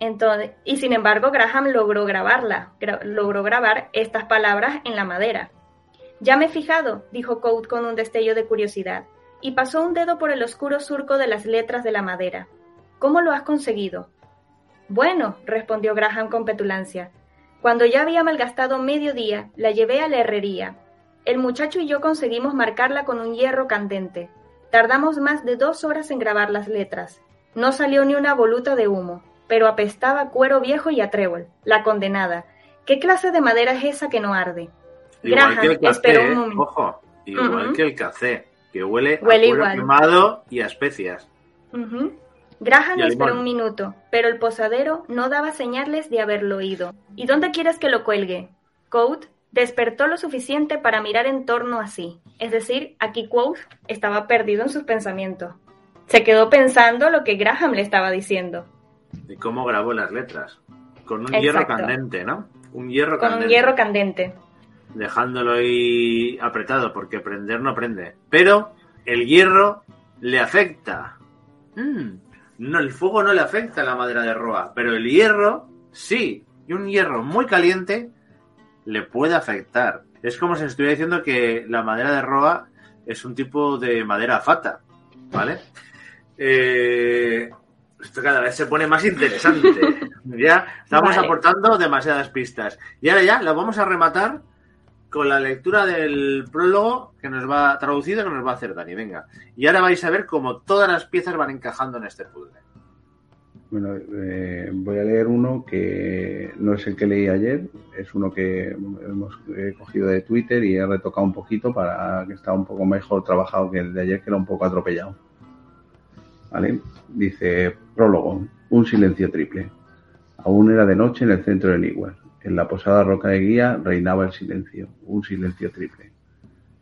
Speaker 4: Entonces, y sin embargo, Graham logró grabarla, gra- logró grabar estas palabras en la madera. Ya me he fijado, dijo Coat con un destello de curiosidad, y pasó un dedo por el oscuro surco de las letras de la madera. ¿Cómo lo has conseguido? Bueno, respondió Graham con petulancia. Cuando ya había malgastado medio día, la llevé a la herrería. El muchacho y yo conseguimos marcarla con un hierro candente. Tardamos más de dos horas en grabar las letras. No salió ni una voluta de humo, pero apestaba a cuero viejo y a trébol, la condenada. ¿Qué clase de madera es esa que no arde?
Speaker 2: Igual que el
Speaker 4: Graham,
Speaker 2: café,
Speaker 4: un momento.
Speaker 2: ojo, igual que el café, que huele,
Speaker 4: Huele
Speaker 2: a
Speaker 4: igual.
Speaker 2: quemado y a especias.
Speaker 4: Ujú. Graham
Speaker 2: Y a
Speaker 4: esperó un minuto, pero el posadero no daba señales de haberlo oído. ¿Y dónde quieres que lo cuelgue? Quoth despertó lo suficiente para mirar en torno a sí. Es decir, aquí Quoth estaba perdido en sus pensamientos. Se quedó pensando lo que Graham le estaba diciendo.
Speaker 2: ¿Y cómo grabó las letras? Con un
Speaker 4: Exacto.
Speaker 2: hierro candente, ¿no? Un hierro
Speaker 4: Con
Speaker 2: candente.
Speaker 4: un hierro candente.
Speaker 2: dejándolo ahí apretado, porque prender no prende. Pero el hierro le afecta. Mm, No, el fuego no le afecta a la madera de roa, pero el hierro sí. Y un hierro muy caliente le puede afectar. Es como si estuviera diciendo que la madera de roa es un tipo de madera fata, ¿vale? Eh, esto cada vez se pone más interesante. ya estamos
Speaker 4: Vale.
Speaker 2: aportando demasiadas pistas. Y ahora ya la vamos a rematar con la lectura del prólogo que nos va traducido que nos va a hacer Dani. Venga. Y ahora vais a ver cómo todas las piezas van encajando en este puzzle.
Speaker 5: Bueno, eh, voy a leer uno que no es el que leí ayer, es uno que hemos eh, cogido de Twitter y he retocado un poquito para que está un poco mejor trabajado que el de ayer, que era un poco atropellado. ¿Vale? Dice, prólogo, un silencio triple. Aún era de noche en el centro de Newell. En la posada roca de guía reinaba el silencio, un silencio triple.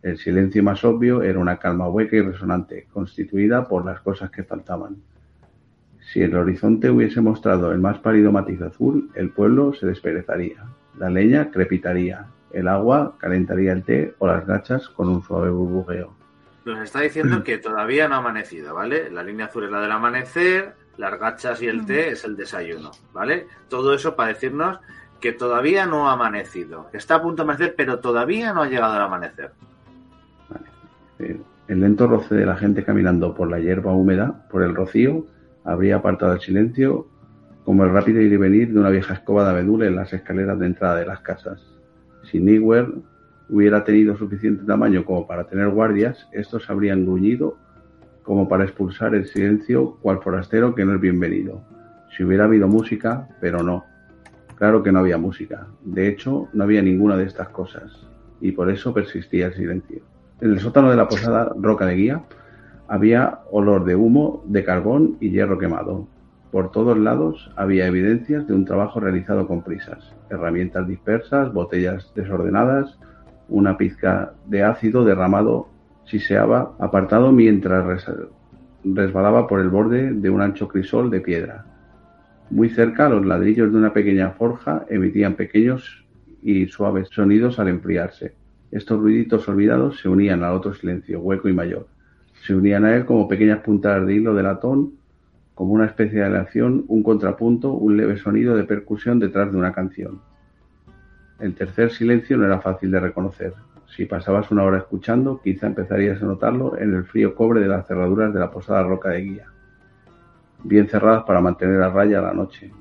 Speaker 5: El silencio más obvio era una calma hueca y resonante, constituida por las cosas que faltaban. Si el horizonte hubiese mostrado el más pálido matiz azul, el pueblo se desperezaría, la leña crepitaría, el agua calentaría el té o las gachas con un suave burbujeo.
Speaker 2: Nos está diciendo que todavía no ha amanecido, ¿vale? La línea azul es la del amanecer, las gachas y el té es el desayuno, ¿vale? Todo eso para decirnos que todavía no ha amanecido, que está a punto de amanecer, pero todavía no ha llegado al amanecer.
Speaker 5: Eh, El lento roce de la gente caminando por la hierba húmeda, por el rocío, habría apartado el silencio como el rápido ir y venir de una vieja escoba de abedul en las escaleras de entrada de las casas. Si Newell hubiera tenido suficiente tamaño como para tener guardias, estos habrían gruñido como para expulsar el silencio cual forastero que no es bienvenido. Si hubiera habido música, pero no. Claro que no había música. De hecho, no había ninguna de estas cosas. Y por eso persistía el silencio. En el sótano de la posada Roca de Guía había olor de humo, de carbón y hierro quemado. Por todos lados había evidencias de un trabajo realizado con prisas. Herramientas dispersas, botellas desordenadas, una pizca de ácido derramado siseaba apartado mientras res- resbalaba por el borde de un ancho crisol de piedra. Muy cerca, los ladrillos de una pequeña forja emitían pequeños y suaves sonidos al enfriarse. Estos ruiditos olvidados se unían al otro silencio, hueco y mayor. Se unían a él como pequeñas puntadas de hilo de latón, como una especie de aleación, un contrapunto, un leve sonido de percusión detrás de una canción. El tercer silencio no era fácil de reconocer. Si pasabas una hora escuchando, quizá empezarías a notarlo en el frío cobre de las cerraduras de la posada roca de guía, bien cerradas para mantener a raya la noche.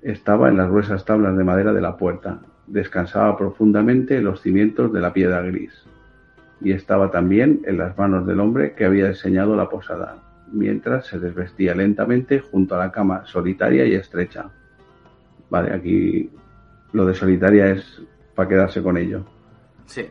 Speaker 5: Estaba en las gruesas tablas de madera de la puerta, descansaba profundamente en los cimientos de la piedra gris, y estaba también en las manos del hombre que había diseñado la posada, mientras se desvestía lentamente junto a la cama solitaria y estrecha. Vale, aquí lo de solitaria es para quedarse con ello.
Speaker 2: Sí.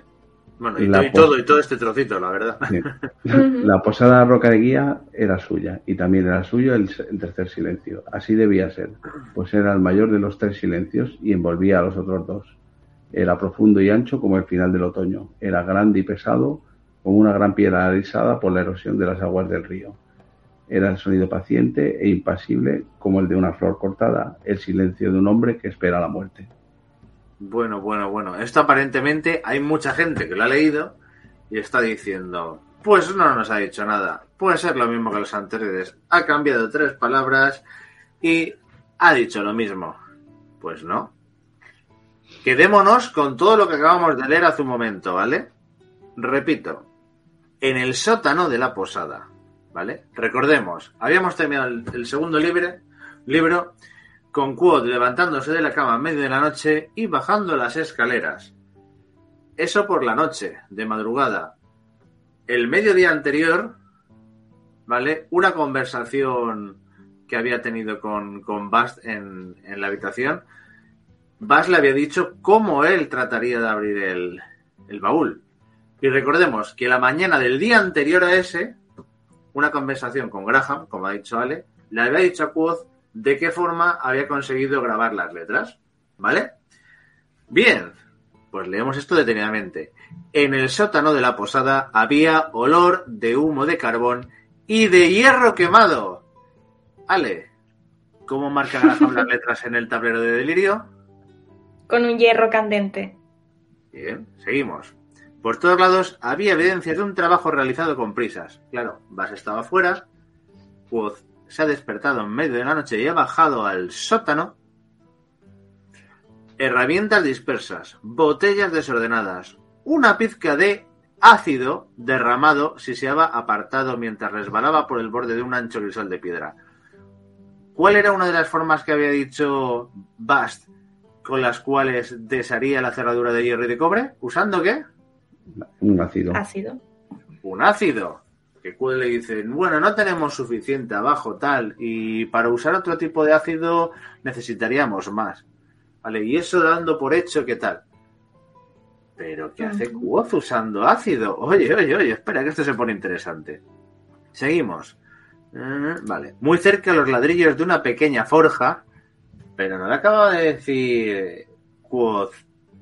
Speaker 2: Bueno, y,
Speaker 5: La
Speaker 2: todo, y todo este trocito, la verdad.
Speaker 5: Sí. La posada Roca de Guía era suya y también era suyo el, el tercer silencio. Así debía ser, pues era el mayor de los tres silencios y envolvía a los otros dos. Era profundo y ancho como el final del otoño. Era grande y pesado como una gran piedra alisada por la erosión de las aguas del río. Era el sonido paciente e impasible como el de una flor cortada, el silencio de un hombre que espera la muerte.
Speaker 2: Bueno, bueno, bueno. Esto aparentemente hay mucha gente que lo ha leído y está diciendo, pues no nos ha dicho nada. Puede ser lo mismo que los anteriores. Ha cambiado tres palabras y ha dicho lo mismo. Pues no. Quedémonos con todo lo que acabamos de leer hace un momento, ¿vale? Repito, en el sótano de la posada, ¿vale? Recordemos, habíamos terminado el, segundo libro, libro con Quod levantándose de la cama a medio de la noche y bajando las escaleras. Eso por la noche, de madrugada. El mediodía anterior, ¿vale? Una conversación que había tenido con, con Bast en, en la habitación Bas le había dicho cómo él trataría de abrir el, el baúl. Y recordemos que la mañana del día anterior a ese, una conversación con Graham, como ha dicho Ale, le había dicho a Quoth de qué forma había conseguido grabar las letras. ¿Vale? Bien, pues leemos esto detenidamente. En el sótano de la posada había olor de humo de carbón y de hierro quemado. Ale, ¿cómo marca Graham las letras en el tablero de delirio?
Speaker 4: Con un hierro candente.
Speaker 2: Bien, seguimos. Por todos lados había evidencias de un trabajo realizado con prisas. Claro, Bass estaba fuera, Woz se ha despertado en medio de la noche y ha bajado al sótano. Herramientas dispersas, botellas desordenadas, una pizca de ácido derramado siseaba apartado mientras resbalaba por el borde de un ancho grisal de piedra. ¿Cuál era una de las formas que había dicho Bast con las cuales desharía la cerradura de hierro y de cobre? ¿Usando qué?
Speaker 5: Un ácido.
Speaker 4: Ácido.
Speaker 2: Un ácido. Que Quill le dice, bueno, no tenemos suficiente abajo, tal, y para usar otro tipo de ácido necesitaríamos más. Vale, y eso dando por hecho que tal. Pero ¿qué hace Quoth usando ácido? Oye, oye, oye, espera que esto se pone interesante. Seguimos. Eh, vale, muy cerca los ladrillos de una pequeña forja, pero no le acaba de decir Quoth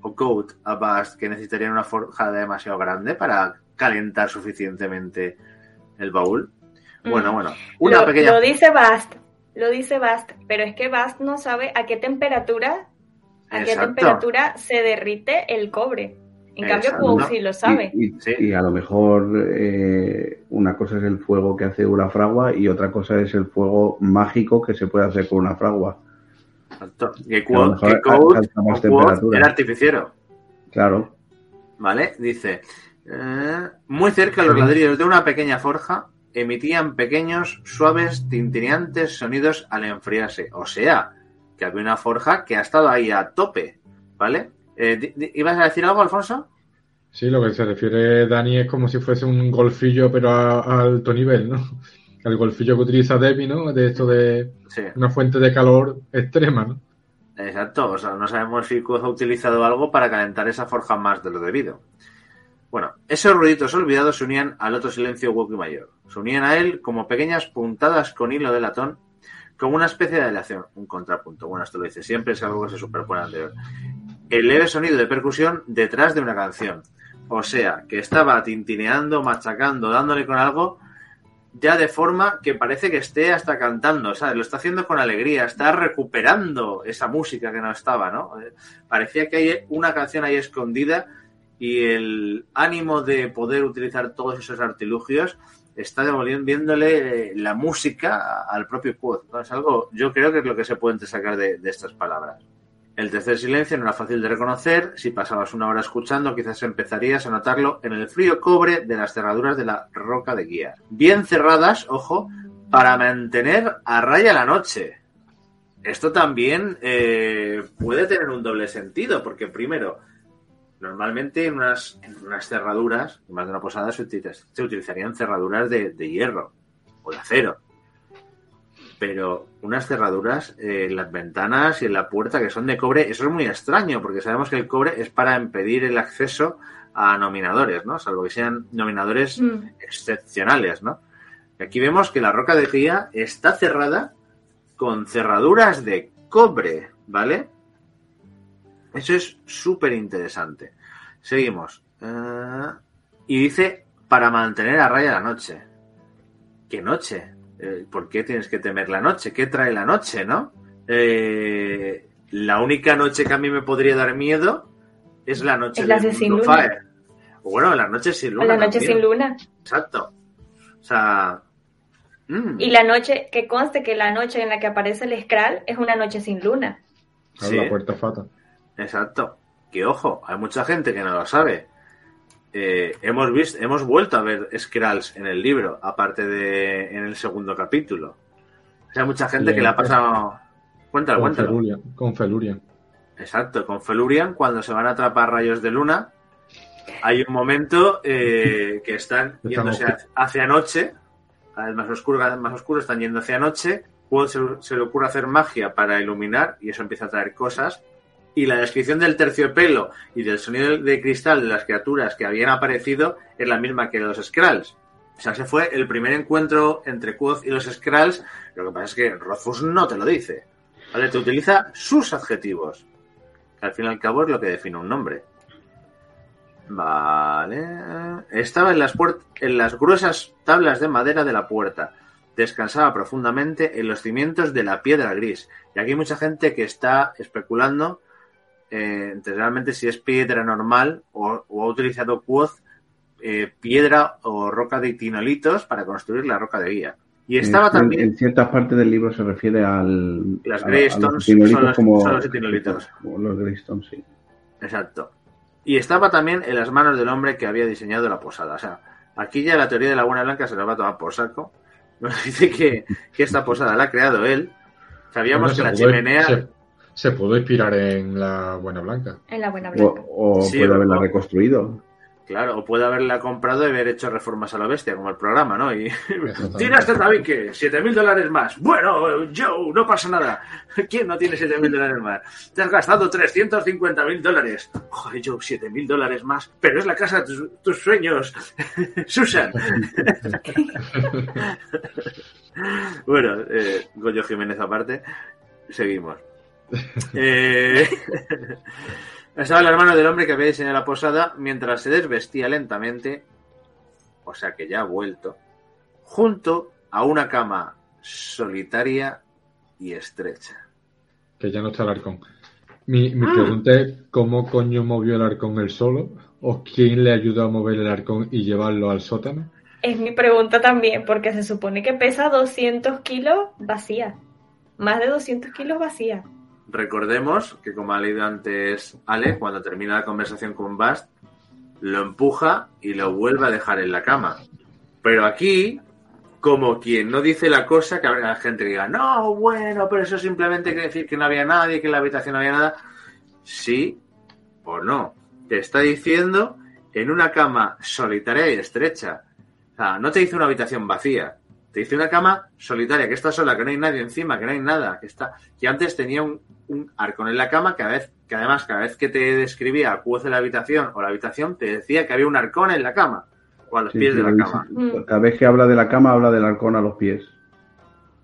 Speaker 2: o Code a Bast que necesitarían una forja demasiado grande para calentar suficientemente el baúl. Bueno,
Speaker 4: Mm.
Speaker 2: bueno, una
Speaker 4: lo,
Speaker 2: pequeña.
Speaker 4: lo dice Bast, lo dice Bast, pero es que Bast no sabe a qué temperatura, a qué temperatura se derrite el cobre. En cambio,
Speaker 2: Exacto.
Speaker 4: Quo sí lo sabe.
Speaker 5: Y, y-
Speaker 2: Sí.
Speaker 5: y a lo mejor eh, una cosa es el fuego que hace una fragua y otra cosa es el fuego mágico que se puede hacer con una fragua.
Speaker 2: Exacto. Que
Speaker 5: mejor
Speaker 2: que Code era artificiero.
Speaker 5: Claro.
Speaker 2: ¿Vale? Dice, eh, muy cerca los ladrillos de una pequeña forja emitían pequeños, suaves, tintineantes sonidos al enfriarse. O sea, que había una forja que ha estado ahí a tope, ¿vale? Eh, ¿Ibas a decir algo, Alfonso?
Speaker 3: Sí, lo que se refiere Dani es como si fuese un golfillo, pero a, a alto nivel, ¿no? El golfillo que utiliza Debbie, ¿no? De esto de
Speaker 2: Sí,
Speaker 3: una fuente de calor extrema, ¿no?
Speaker 2: exacto. O sea, no sabemos si Quoth ha utilizado algo para calentar esa forja más de lo debido. Bueno, esos ruiditos olvidados se unían al otro silencio hueco y mayor. Se unían a él como pequeñas puntadas con hilo de latón, como una especie de aleación, un contrapunto. Bueno, esto lo dice siempre, es algo que se superpone anterior. El leve sonido de percusión detrás de una canción. O sea, que estaba tintineando, machacando, dándole con algo, ya de forma que parece que esté hasta cantando, ¿sabes? Lo está haciendo con alegría, está recuperando esa música que no estaba, ¿no? Eh, Parecía que hay una canción ahí escondida y el ánimo de poder utilizar todos esos artilugios está devolviéndole eh, la música al propio Quoth. ¿no? Es algo, yo creo que es lo que se puede sacar de estas palabras. El tercer silencio no era fácil de reconocer. Si pasabas una hora escuchando, quizás empezarías a notarlo en el frío cobre de las cerraduras de la roca de guía. Bien cerradas, ojo, para mantener a raya la noche. Esto también eh, puede tener un doble sentido, porque primero, normalmente en unas, cerraduras, más de una posada, se, utiliza- se utilizarían cerraduras de hierro o de acero. Pero unas cerraduras en las ventanas y en la puerta que son de cobre, eso es muy extraño, porque sabemos que el cobre es para impedir el acceso a nominadores, ¿no? Salvo que sean nominadores
Speaker 4: Mm.
Speaker 2: excepcionales, ¿no? Aquí vemos que la roca de guía está cerrada con cerraduras de cobre, ¿vale? Eso es súper interesante. Seguimos. Eh, y dice, para mantener a raya la noche. ¿Qué noche? Eh, ¿Por qué tienes que temer la noche? ¿Qué trae la noche, no? Eh, la única noche que a mí me podría dar miedo es la noche
Speaker 4: Es la de sin luna.
Speaker 2: Fire. Bueno, las noches sin
Speaker 4: O
Speaker 2: luna.
Speaker 4: la noche
Speaker 2: también.
Speaker 4: sin luna.
Speaker 2: Exacto. O sea. mm,
Speaker 4: Y la noche, que conste que la noche en la que aparece el Skral es una noche sin luna.
Speaker 2: Sí.
Speaker 3: la puerta fata.
Speaker 2: Exacto. Que ojo, hay mucha gente que no lo sabe. Eh, hemos visto, hemos vuelto a ver Skrulls en el libro, aparte de en el segundo capítulo. O sea, mucha gente que le ha pasado. Cuéntalo,
Speaker 3: Con
Speaker 2: cuéntalo.
Speaker 3: Felurian. Con Felurian.
Speaker 2: Exacto, con Felurian, cuando se van a atrapar rayos de luna, hay un momento eh, que están yéndose hacia noche, cada vez más oscuro, cada vez más oscuro, están yendo hacia noche. Quoth se, se le ocurre hacer magia para iluminar y eso empieza a traer cosas. Y la descripción del terciopelo y del sonido de cristal de las criaturas que habían aparecido es la misma que los Skrulls. O sea, ese fue el primer encuentro entre Quoth y los Skrulls. Lo que pasa es que Rothfuss no te lo dice. ¿Vale? Te utiliza sus adjetivos. Que al fin y al cabo es lo que define un nombre. Vale. Estaba en las, en las gruesas tablas de madera de la puerta. Descansaba profundamente en los cimientos de la piedra gris. Y aquí hay mucha gente que está especulando eh, entre realmente si es piedra normal o, o ha utilizado Quoth eh, piedra o roca de tinolitos para construir la roca de guía. Y estaba
Speaker 5: en,
Speaker 2: también.
Speaker 5: En ciertas partes del libro se refiere al.
Speaker 2: Las
Speaker 5: a-
Speaker 2: Greystones son los-
Speaker 5: como,
Speaker 2: son los tinolitos.
Speaker 5: como los Greystones, sí.
Speaker 2: Exacto. Y estaba también en las manos del hombre que había diseñado la posada. O sea, aquí ya la teoría de la buena blanca se la va a tomar por saco. Nos dice que, que esta posada la ha creado él. Sabíamos que la chimenea.
Speaker 3: Se, se pudo inspirar en la Buena Blanca.
Speaker 4: En la buena blanca.
Speaker 5: O, o
Speaker 2: Sí,
Speaker 5: puede haberla
Speaker 2: o-
Speaker 5: reconstruido.
Speaker 2: Claro, o puede haberla comprado y haber hecho reformas a la bestia, como el programa, ¿no? Y tiene este tabique, 7.000 dólares más. Bueno, Joe, no pasa nada. ¿Quién no tiene 7.000 dólares más? Te has gastado 350.000 dólares. Joder, Joe, 7.000 dólares más. Pero es la casa de tus, tus sueños. Susan. bueno, eh, Goyo Jiménez aparte, seguimos. Eh, estaba el hermano del hombre que había diseñado la posada mientras se desvestía lentamente, o sea que ya ha vuelto, junto a una cama solitaria y estrecha.
Speaker 3: Que ya no está el arcón. Mi, mi
Speaker 2: Ah.
Speaker 3: pregunta es: ¿cómo coño movió el arcón él solo? ¿O quién le ayudó a mover el arcón y llevarlo al sótano?
Speaker 4: Es mi pregunta también, porque se supone que pesa 200 kilos vacía. Más de 200 kilos vacía.
Speaker 2: Recordemos que, como ha leído antes Ale, cuando termina la conversación con Bast, lo empuja y lo vuelve a dejar en la cama. Pero aquí, como quien no dice la cosa, que habrá gente diga, no, bueno, pero eso simplemente quiere decir que no había nadie, que en la habitación no había nada. Sí o no. Te está diciendo en una cama solitaria y estrecha. O sea, no te dice una habitación vacía. Te dice una cama solitaria, que está sola, que no hay nadie encima, que no hay nada, que está. Que antes tenía un, un arcón en la cama, cada vez, que además, cada vez que te describía a de la habitación o la habitación, te decía que había un arcón en la cama, o a los
Speaker 5: Sí,
Speaker 2: pies
Speaker 5: sí,
Speaker 2: de la cama.
Speaker 4: Mm.
Speaker 5: Cada vez que habla de la cama, habla del halcón a los pies.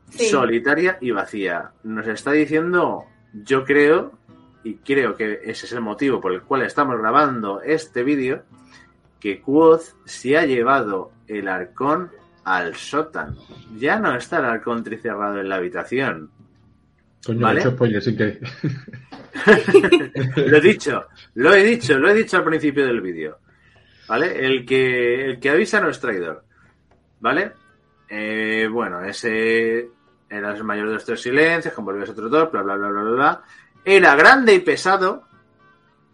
Speaker 4: Sí.
Speaker 2: solitaria y vacía. Nos está diciendo, yo creo, y creo que ese es el motivo por el cual estamos grabando este vídeo, que Quoth se ha llevado el arcón al sótano. Ya no está el arcón tricerrado en la habitación.
Speaker 3: Coño,
Speaker 2: Vale.
Speaker 3: he hecho spoiler sin.
Speaker 2: Lo he dicho, lo he dicho, lo he dicho al principio del vídeo. ¿Vale? El que, el que avisa no es traidor. ¿Vale? Eh, bueno, ese era el mayor de los tres silencios, con volvías otro dos, bla, bla, bla, bla, bla, bla. Era grande y pesado.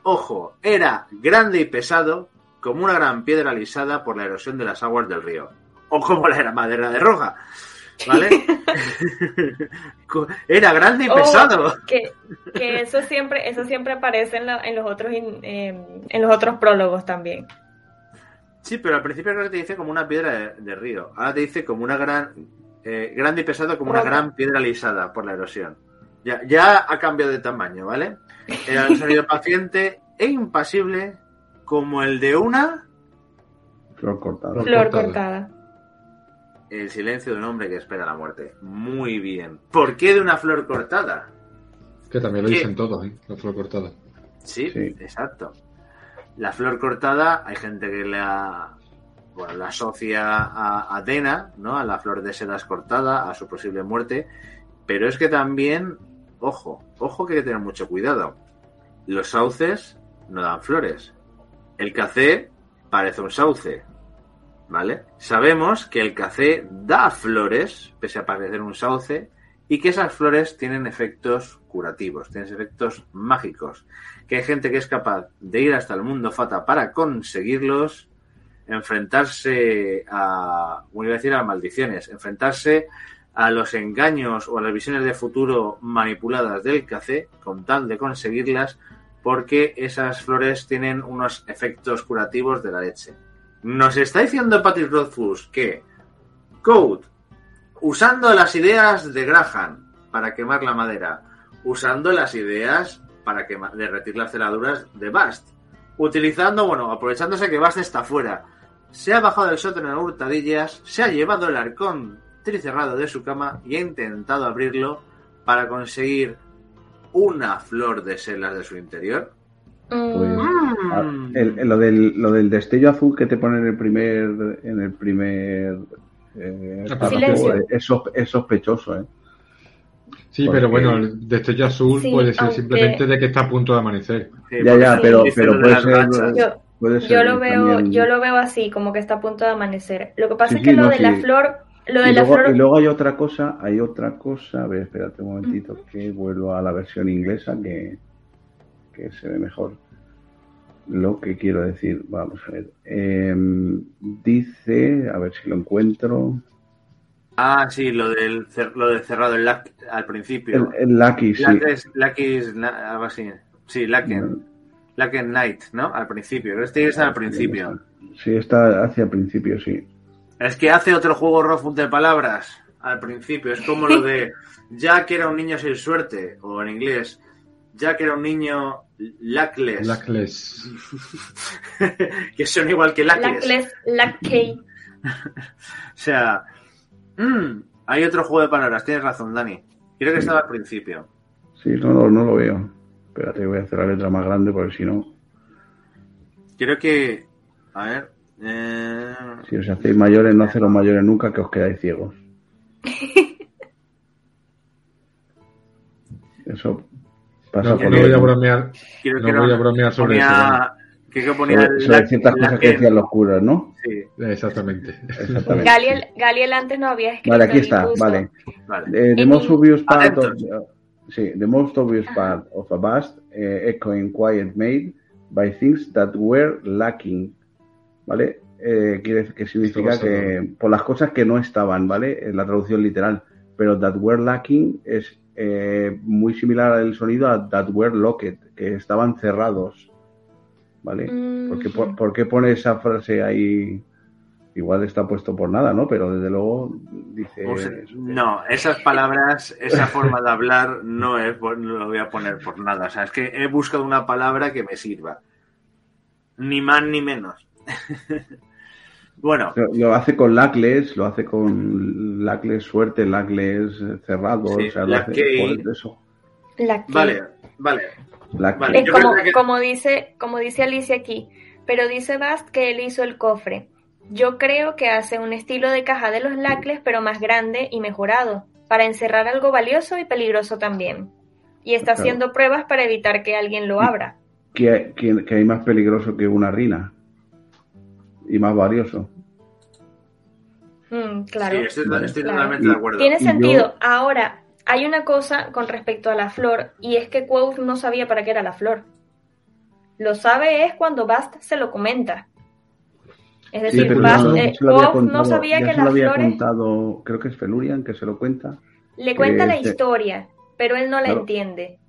Speaker 2: Ojo, era grande y pesado como una gran piedra alisada por la erosión de las aguas del río. O como la era madera de roja. ¿Vale? era grande y
Speaker 4: Oh,
Speaker 2: pesado.
Speaker 4: que, que eso siempre, eso siempre aparece en, la- en los otros in- eh, en los otros prólogos también.
Speaker 2: Sí, pero al principio creo que te dice como una piedra de, de río. Ahora te dice como una gran. eh, grande y pesado como una gran piedra alisada por la erosión. Ya, ya ha cambiado de tamaño, ¿vale? Era un sonido paciente e impasible como el de una.
Speaker 5: Flor cortada.
Speaker 3: Flor
Speaker 4: Flor
Speaker 3: cortada.
Speaker 2: El silencio de un hombre que espera la muerte. Muy bien. ¿Por qué de una flor cortada?
Speaker 3: Que también lo
Speaker 2: ¿Qué?
Speaker 3: dicen todos, ¿eh? La flor cortada.
Speaker 2: Sí,
Speaker 5: Sí.
Speaker 2: exacto. La flor cortada, hay gente que la, bueno, la asocia a Atena, ¿no? A la flor de sedas cortada, a su posible muerte. Pero es que también, ojo, ojo que hay que tener mucho cuidado. Los sauces no dan flores. El café parece un sauce, ¿vale? Sabemos que el café da flores, pese a parecer un sauce, y que esas flores tienen efectos curativos, tienen efectos mágicos que hay gente que es capaz de ir hasta el mundo fata para conseguirlos, enfrentarse a, iba a decir a maldiciones, enfrentarse a los engaños o a las visiones de futuro manipuladas del café con tal de conseguirlas porque esas flores tienen unos efectos curativos de la leche. Nos está diciendo Patrick Rothfuss que Code, usando las ideas de Graham para quemar la madera, usando las ideas para que derretir las celaduras de Bast. Utilizando, bueno, aprovechándose que Bast está fuera. Se ha bajado del sótano en hurtadillas, se ha llevado el arcón tricerrado de su cama y ha intentado abrirlo para conseguir una flor de selas de su interior.
Speaker 5: Pues, mm. el, lo, del, lo del destello azul que te pone en el primer en el primer eh, es, sospechoso, ¿eh?
Speaker 3: Sí, pero bueno, el destello azul puede ser simplemente de que está a punto de amanecer.
Speaker 5: ya, ya, pero, pero puede ser,
Speaker 4: yo, lo veo, yo lo veo así, como que está a punto de amanecer. Lo que pasa es que lo de la flor, lo de
Speaker 5: y
Speaker 4: la
Speaker 5: luego,
Speaker 4: flor.
Speaker 5: Y luego hay otra cosa, hay otra cosa, a ver, espérate un momentito, que vuelvo a la versión inglesa que, que se ve mejor. Lo que quiero decir, vamos a ver. Em, dice, a ver si lo encuentro.
Speaker 2: Ah, sí, lo del, lo del cerrado el al principio.
Speaker 5: El, el Lucky, sí.
Speaker 2: Lucky, algo así. Sí, Lucky. Lucky Night, ¿no? Al principio. Este es al principio.
Speaker 5: Sí, está hacia el principio, sí.
Speaker 2: Es que hace otro juego Rofut de palabras al principio. Es como lo de Jack era un niño sin suerte, o en inglés, Jack era un niño lackless.
Speaker 3: Lackless.
Speaker 2: que son igual que lackless.
Speaker 4: Lackless, lackey.
Speaker 2: o sea, Mm, hay otro juego de palabras, tienes razón, Dani. Creo que estaba al principio.
Speaker 5: Sí, no, no, lo veo. Espérate, voy a hacer la letra más grande porque si no.
Speaker 2: Creo que. A ver. Eh...
Speaker 5: Si os hacéis mayores, no haceros mayores nunca, que os quedáis ciegos. Eso pasa
Speaker 3: no,
Speaker 5: por
Speaker 3: no voy a bromear. no voy a bromear sobre eso.
Speaker 2: ¿Qué que ponía
Speaker 5: sobre, ciertas cosas que decían los curas, ¿no?
Speaker 2: Sí.
Speaker 3: Exactamente.
Speaker 5: Exactamente.
Speaker 4: Galiel, Galiel, antes no había escrito.
Speaker 5: Vale, aquí está, vale.
Speaker 2: vale.
Speaker 5: Eh, the most obvious part of, sí, the most obvious part of a bust, eh, echoing quiet made by things that were lacking, ¿vale? Eh, quiere decir que significa que por las cosas que no estaban, ¿vale? En la traducción literal. Pero that were lacking es eh, muy similar al sonido a that were locked, que estaban cerrados. ¿vale? porque ¿Por, qué pone esa frase ahí? Igual está puesto por nada, ¿no? Pero desde luego dice...
Speaker 2: Pues, no, esas palabras, esa forma de hablar no, es, no lo voy a poner por nada. O sea, es que he buscado una palabra que me sirva. Ni más ni menos. bueno.
Speaker 5: Lo, hace con lackless, lo hace con lackless suerte, lackless cerrado. o sea, lo hace por eso.
Speaker 2: Vale, vale
Speaker 4: es como, como, dice, como dice Alicia aquí, pero dice Bast que él hizo el cofre. Yo creo que hace un estilo de caja de los lacles, pero más grande y mejorado, para encerrar algo valioso y peligroso también. Y está haciendo pruebas para evitar que alguien lo abra.
Speaker 5: Que, que, hay más peligroso que una rina. Y más valioso.
Speaker 4: Mm, claro.
Speaker 2: Sí, estoy, totalmente de acuerdo.
Speaker 4: Tiene sentido. Ahora, hay una cosa con respecto a la flor, y es que Quoth no sabía para qué era la flor. Lo sabe es cuando Bast se lo comenta. Es decir, Bast, eh, no sabía que las flores.
Speaker 5: Contado, creo que es Felurian que se lo cuenta.
Speaker 4: Le cuenta la historia, pero él no la entiende.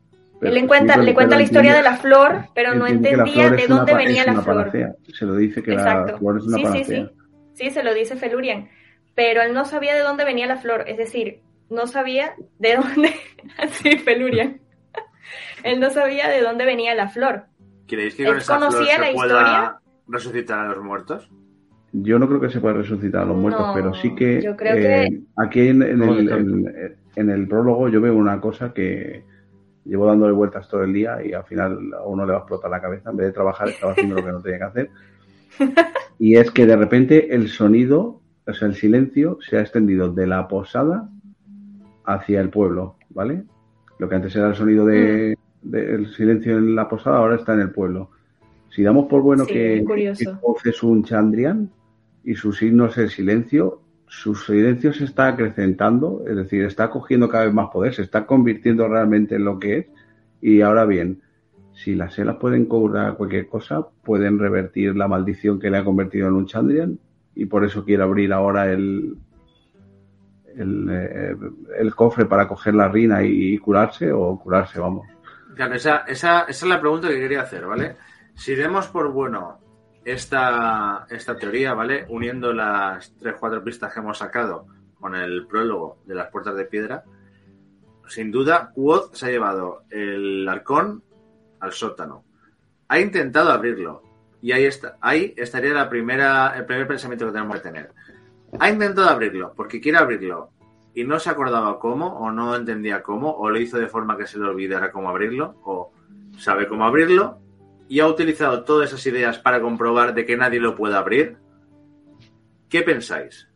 Speaker 4: Él le cuenta, le cuenta la historia de la flor, pero no entendía de dónde venía la flor.
Speaker 5: Se lo dice que la flor es una
Speaker 4: sí,
Speaker 5: panacea.
Speaker 4: Sí, sí. sí, se lo dice Felurian. Pero él no sabía de dónde venía la flor. Es decir, no sabía de dónde, así Peluria, él no sabía de dónde venía la flor.
Speaker 2: ¿Creéis que con esa flor se la pueda historia? resucitar a los muertos?
Speaker 5: Yo no creo que se pueda resucitar a los muertos, pero sí que,
Speaker 4: yo creo que...
Speaker 5: Eh, aquí en, el, en, el, prólogo yo veo una cosa que llevo dándole vueltas todo el día y al final a uno le va a explotar la cabeza. En vez de trabajar, estaba haciendo lo que no tenía que hacer. Y es que de repente el sonido, o sea, el silencio se ha extendido de la posada hacia el pueblo, ¿vale? Lo que antes era el sonido de, del silencio en la posada, ahora está en el pueblo. Si damos por bueno que, que es un Chandrian y su signo es el silencio, su silencio se está acrecentando, es decir, está cogiendo cada vez más poder, se está convirtiendo realmente en lo que es. Y ahora bien, si las selas pueden cobrar cualquier cosa, pueden revertir la maldición que le ha convertido en un Chandrian y por eso quiere abrir ahora el, eh, el, cofre para coger la rina y, curarse o curarse, vamos.
Speaker 2: Claro, esa, esa, esa, es la pregunta que quería hacer, ¿vale? Si vemos por bueno esta, esta teoría, ¿vale? Uniendo las tres, cuatro pistas que hemos sacado con el prólogo de las puertas de piedra, sin duda, Quoth se ha llevado el arcón al sótano. Ha intentado abrirlo. Y ahí está, ahí estaría la primera, el primer pensamiento que tenemos que tener. Ha intentado abrirlo, porque quiere abrirlo. Y no se acordaba cómo, o no entendía cómo, o lo hizo de forma que se le olvidara cómo abrirlo, o sabe cómo abrirlo, y ha utilizado todas esas ideas para comprobar de que nadie lo puede abrir. ¿Qué pensáis?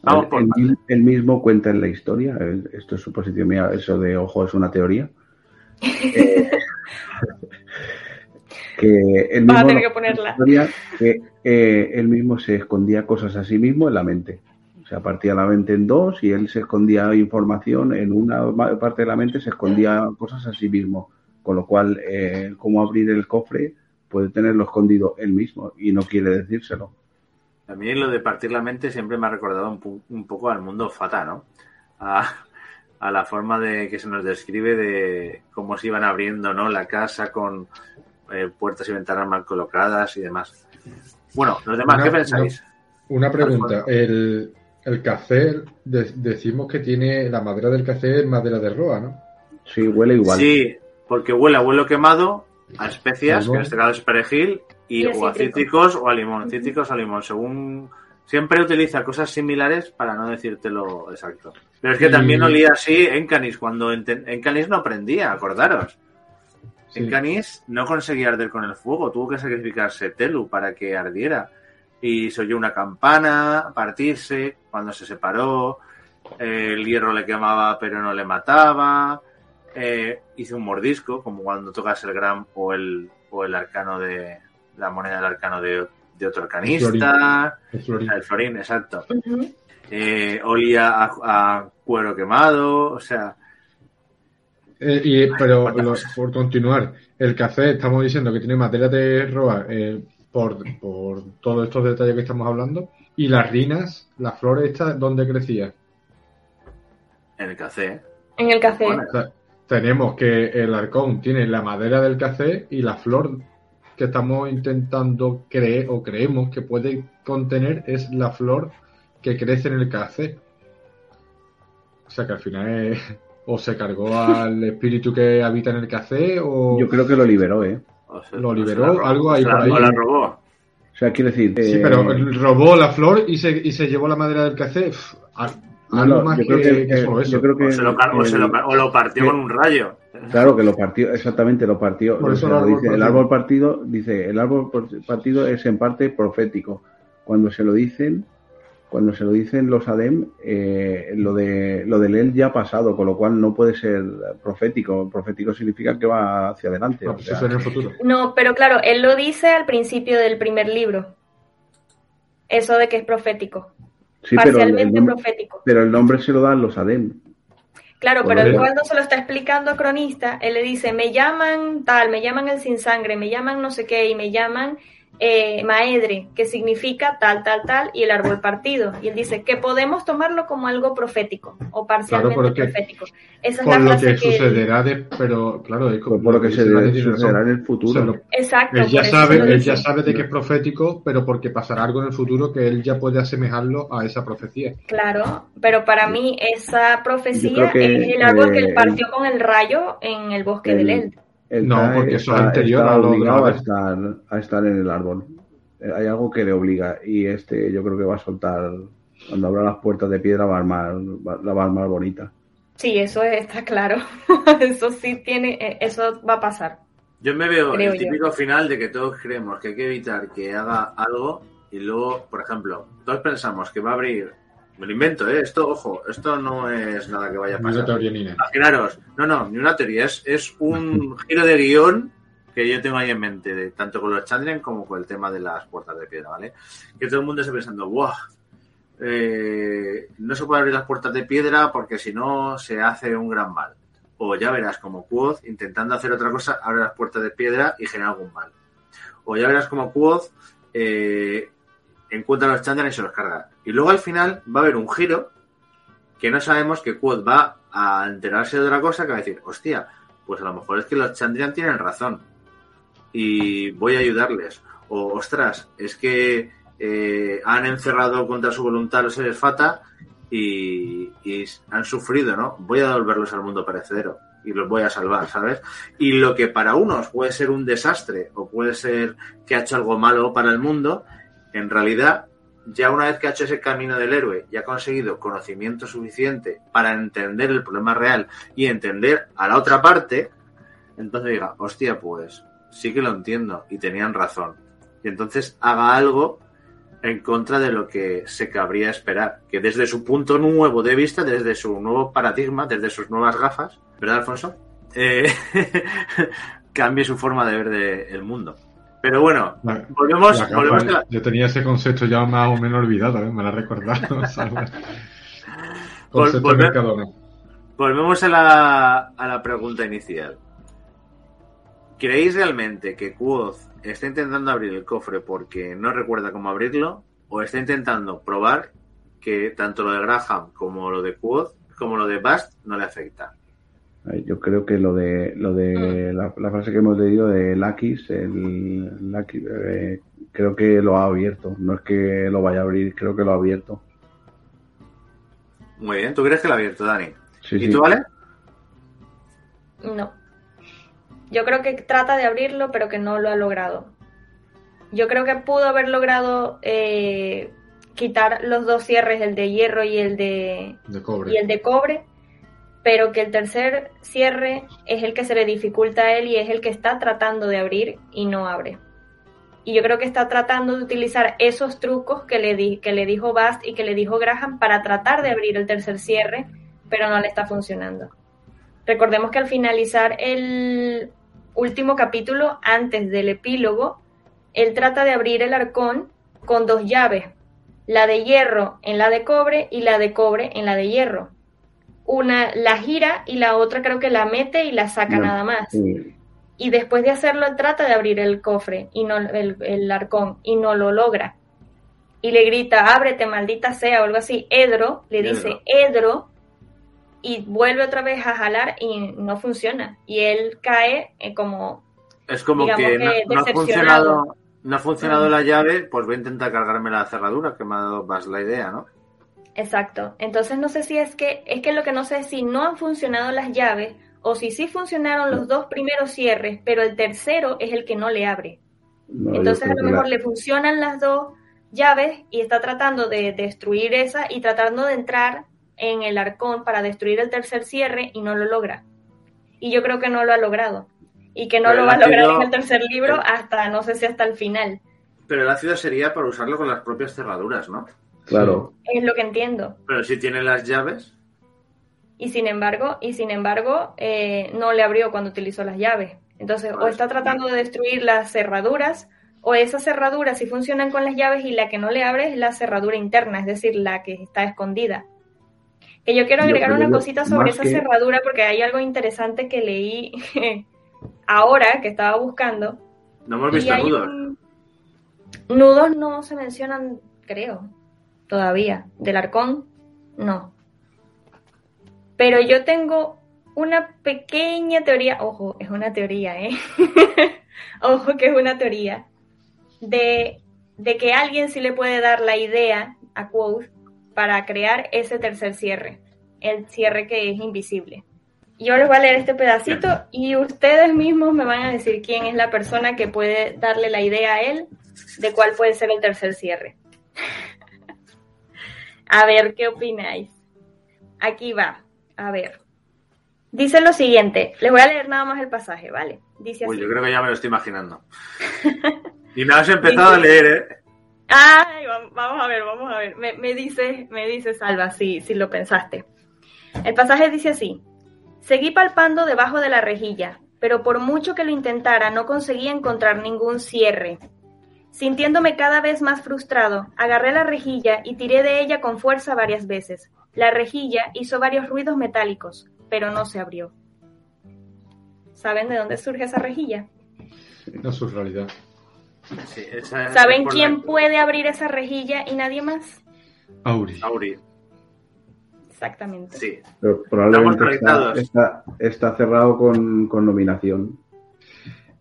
Speaker 5: Vamos por el, mismo cuenta en la historia, esto es suposición mía, eso de ojo es una teoría. Eh, que él mismo,
Speaker 4: que ponerla.
Speaker 5: que eh, él mismo se escondía cosas a sí mismo en la mente. O sea, partía la mente en dos y él se escondía información en una parte de la mente, se escondía cosas a sí mismo. Con lo cual, eh, cómo abrir el cofre puede tenerlo escondido él mismo y no quiere decírselo.
Speaker 2: A mí lo de partir la mente siempre me ha recordado un, poco al mundo fata, ¿no? A, la forma de que se nos describe de cómo se iban abriendo, ¿no? La casa con eh, puertas y ventanas mal colocadas y demás. Bueno, los demás, ¿qué pensáis?
Speaker 3: Una, pregunta. El, el café, decimos que tiene la madera del café es madera de roa, ¿no?
Speaker 5: Sí, huele igual.
Speaker 2: Sí, porque huele a huelo quemado, a especias, que en este caso es perejil, y, o a cítricos o a limón, cítricos o a limón, según siempre utiliza cosas similares para no decírtelo exacto. Pero es que también olía así en Canis, cuando en, Canis no prendía, acordaros. En Canis no conseguía arder con el fuego, tuvo que sacrificarse Telu para que ardiera. Y se oyó una campana partirse cuando se separó, el hierro le quemaba pero no le mataba, eh, hizo un mordisco, como cuando tocas el Gram o el, o el arcano de, la moneda del arcano de, otro arcanista, el florín, el florín, exacto. Eh, olía a, cuero quemado, o sea...
Speaker 3: Eh, y, pero por continuar, el café, estamos diciendo que tiene materia de roa eh, por, por todos estos detalles que estamos hablando. Y las rinas, las flores estas, ¿dónde crecían?
Speaker 2: En el café.
Speaker 4: En el café.
Speaker 3: Tenemos que el arcón tiene la madera del café y la flor que estamos intentando creer o creemos que puede contener es la flor que crece en el café. O sea que al final es, o se cargó al espíritu que habita en el café o...
Speaker 5: Yo creo que lo liberó, ¿eh?
Speaker 3: lo liberó, algo ahí por ahí.
Speaker 2: la robó.
Speaker 5: O sea, quiere decir...
Speaker 3: Sí, pero eh, robó la flor y se, y se llevó la madera del café. Algo más que, eso.
Speaker 2: Yo creo que o, se lo, o, lo, partió con un rayo.
Speaker 5: Claro que lo partió, exactamente lo partió. dice, el árbol partido, dice, el árbol partido es en parte profético. Cuando se lo dicen, cuando se lo dicen los Adem, eh, lo de lo del él ya ha pasado, con lo cual no puede ser profético. Profético significa que va hacia adelante.
Speaker 3: No, pues en el futuro.
Speaker 4: no, pero claro, él lo dice al principio del primer libro. Eso de que es profético. Parcialmente profético.
Speaker 5: Pero el nombre se lo dan los Adem.
Speaker 4: Claro, pero cuando se lo está explicando a cronista, él le dice, me llaman tal, me llaman el sin sangre, me llaman no sé qué, y me llaman eh, maedre, que significa tal, tal, tal, y el árbol partido. Y él dice que podemos tomarlo como algo profético o parcialmente profético.
Speaker 3: Esa es la lo que, sucederá, de, pero claro, es
Speaker 5: por lo que, se sucederá en el futuro.
Speaker 4: Exacto.
Speaker 3: Él ya, sabe, él ya sabe de que es profético, pero porque pasará algo en el futuro que él ya puede asemejarlo a esa profecía.
Speaker 4: Claro, pero para mí esa profecía es el árbol que él partió con el rayo en el bosque del Eld
Speaker 3: no, porque eso es anterior a
Speaker 5: obligado a estar, a estar en el árbol. Eh, hay algo que le obliga y este yo creo que va a soltar cuando abra las puertas de piedra va a armar, la va a armar bonita.
Speaker 4: Sí, eso está claro. eso sí tiene, eh, eso va a pasar.
Speaker 2: Yo me veo el típico final de que todos creemos que hay que evitar que haga algo y luego, por ejemplo, todos pensamos que va a abrir me lo invento, ¿eh? Esto, ojo, esto no es nada que vaya a pasar.
Speaker 3: Ni una
Speaker 2: Imaginaros, no, no, ni una teoría, es, es un giro de guion que yo tengo ahí en mente, de, tanto con los Chandrian como con el tema de las puertas de piedra, ¿vale? Que todo el mundo está pensando, ¡buah! Eh, no se puede abrir las puertas de piedra porque si no se hace un gran mal. O ya verás como Quoth, intentando hacer otra cosa, abre las puertas de piedra y genera algún mal. O ya verás como Quoth eh, encuentra a los Chandrian y se los carga. Y luego al final va a haber un giro que no sabemos que Quod va a enterarse de otra cosa que va a decir, hostia, pues a lo mejor es que los Chandrian tienen razón y voy a ayudarles. O, ostras, es que eh, han encerrado contra su voluntad los seres Fata y, han sufrido, ¿no? Voy a devolverlos al mundo perecedero. y los voy a salvar, ¿sabes? Y lo que para unos puede ser un desastre o puede ser que ha hecho algo malo para el mundo, en realidad, ya una vez que ha hecho ese camino del héroe y ha conseguido conocimiento suficiente para entender el problema real y entender a la otra parte, entonces diga, hostia, pues sí que lo entiendo y tenían razón. Y entonces haga algo en contra de lo que se cabría esperar. Que desde su punto nuevo de vista, desde su nuevo paradigma, desde sus nuevas gafas, ¿verdad, Alfonso? Eh, cambie su forma de ver el mundo. Pero bueno,
Speaker 3: La-
Speaker 2: volvemos,
Speaker 3: la capa,
Speaker 2: volvemos a la-
Speaker 3: Yo tenía ese concepto ya más o menos olvidado, ¿eh? me lo ha recordado.
Speaker 2: Volvemos a la, a la pregunta inicial. ¿Creéis realmente que Quoth está intentando abrir el cofre porque no recuerda cómo abrirlo? ¿O está intentando probar que tanto lo de Graham como lo de Quoth, como lo de Bast, no le afecta?
Speaker 5: Yo creo que lo de lo de la, la frase que hemos leído de Lakis, el Lucky, eh, creo que lo ha abierto. No es que lo vaya a abrir, creo que lo ha abierto.
Speaker 2: Muy bien, ¿tú crees que lo ha abierto, Dani?
Speaker 5: Sí,
Speaker 2: ¿Y
Speaker 5: sí.
Speaker 2: tú, vale?
Speaker 4: No. Yo creo que trata de abrirlo, pero que no lo ha logrado. Yo creo que pudo haber logrado eh, quitar los dos cierres, el de hierro y el de,
Speaker 3: De cobre.
Speaker 4: y el de cobre, pero que el tercer cierre es el que se le dificulta a él y es el que está tratando de abrir y no abre. Y yo creo que está tratando de utilizar esos trucos que le, di- que le dijo Bast y que le dijo Graham para tratar de abrir el tercer cierre, pero no le está funcionando. Recordemos que al finalizar el último capítulo, antes del epílogo, él trata de abrir el arcón con dos llaves, la de hierro en la de cobre y la de cobre en la de hierro. Una la gira y la otra creo que la mete y la saca
Speaker 5: No,
Speaker 4: nada más.
Speaker 5: Sí.
Speaker 4: Y después de hacerlo, él trata de abrir el cofre y no el, el arcón y no lo logra. Y le grita, ábrete, maldita sea, o algo así. Edro le
Speaker 2: Edro.
Speaker 4: dice, Edro, y vuelve otra vez a jalar y no funciona. Y él cae eh, como
Speaker 2: Es como que no, ha funcionado, no ha funcionado
Speaker 4: Mm.
Speaker 2: la llave, pues voy a intentar cargarme la cerradura, que me ha dado más la idea, ¿no?
Speaker 4: Exacto. Entonces no sé si es que, es que lo que no sé es si no han funcionado las llaves o si sí funcionaron los dos primeros cierres, pero el tercero es el que no le abre.
Speaker 5: No,
Speaker 4: Entonces a lo
Speaker 5: que
Speaker 4: mejor
Speaker 5: la-
Speaker 4: le funcionan las dos llaves y está tratando de destruir esa y tratando de entrar en el arcón para destruir el tercer cierre y no lo logra. Y yo creo que no lo ha logrado. Y que no
Speaker 2: Pero
Speaker 4: lo va a lograr en el tercer libro hasta, no sé si hasta el final.
Speaker 2: Pero el ácido sería para usarlo con las propias cerraduras, ¿no?
Speaker 5: Claro.
Speaker 4: Es lo que entiendo.
Speaker 2: Pero si tiene las llaves,
Speaker 4: y sin embargo, y sin embargo, eh, no le abrió cuando utilizó las llaves. Entonces, o
Speaker 2: Pues,
Speaker 4: está tratando de destruir las cerraduras, o esas cerraduras sí funcionan con las llaves y la que no le abre es la cerradura interna, es decir, la que está escondida. Que yo quiero agregar una cosita sobre esa
Speaker 5: que-
Speaker 4: cerradura porque hay algo interesante que leí ahora que estaba buscando.
Speaker 2: no hemos visto nudos.
Speaker 4: un- Nudos no se mencionan, creo, todavía. Del arcón, no. Pero yo tengo una pequeña teoría, ojo, es una teoría, ¿eh? ojo que es una teoría, de, de que alguien sí le puede dar la idea a Quoth para crear ese tercer cierre, el cierre que es invisible. Yo les voy a leer este pedacito y ustedes mismos me van a decir quién es la persona que puede darle la idea a él de cuál puede ser el tercer cierre. A ver, ¿qué opináis? Aquí va, a ver. Dice lo siguiente, les voy a leer nada más el pasaje, ¿vale? Dice
Speaker 2: Uy,
Speaker 4: así.
Speaker 2: yo creo que ya me lo estoy imaginando. y me has empezado a leer, ¿eh?
Speaker 4: Ay, va- vamos a ver, vamos a ver. Me, me dice, me dice Salva, si, si lo pensaste. El pasaje dice así. Seguí palpando debajo de la rejilla, pero por mucho que lo intentara no conseguía encontrar ningún cierre. Sintiéndome cada vez más frustrado, agarré la rejilla y tiré de ella con fuerza varias veces. La rejilla hizo varios ruidos metálicos, pero no se abrió. ¿Saben de dónde surge esa rejilla?
Speaker 3: No es su realidad.
Speaker 2: Sí, esa es
Speaker 4: ¿Saben quién
Speaker 2: la-
Speaker 4: puede abrir esa rejilla y nadie más?
Speaker 3: Auri.
Speaker 2: Auri,
Speaker 4: Exactamente.
Speaker 2: sí.
Speaker 5: Pero probablemente está, está cerrado con, con nominación.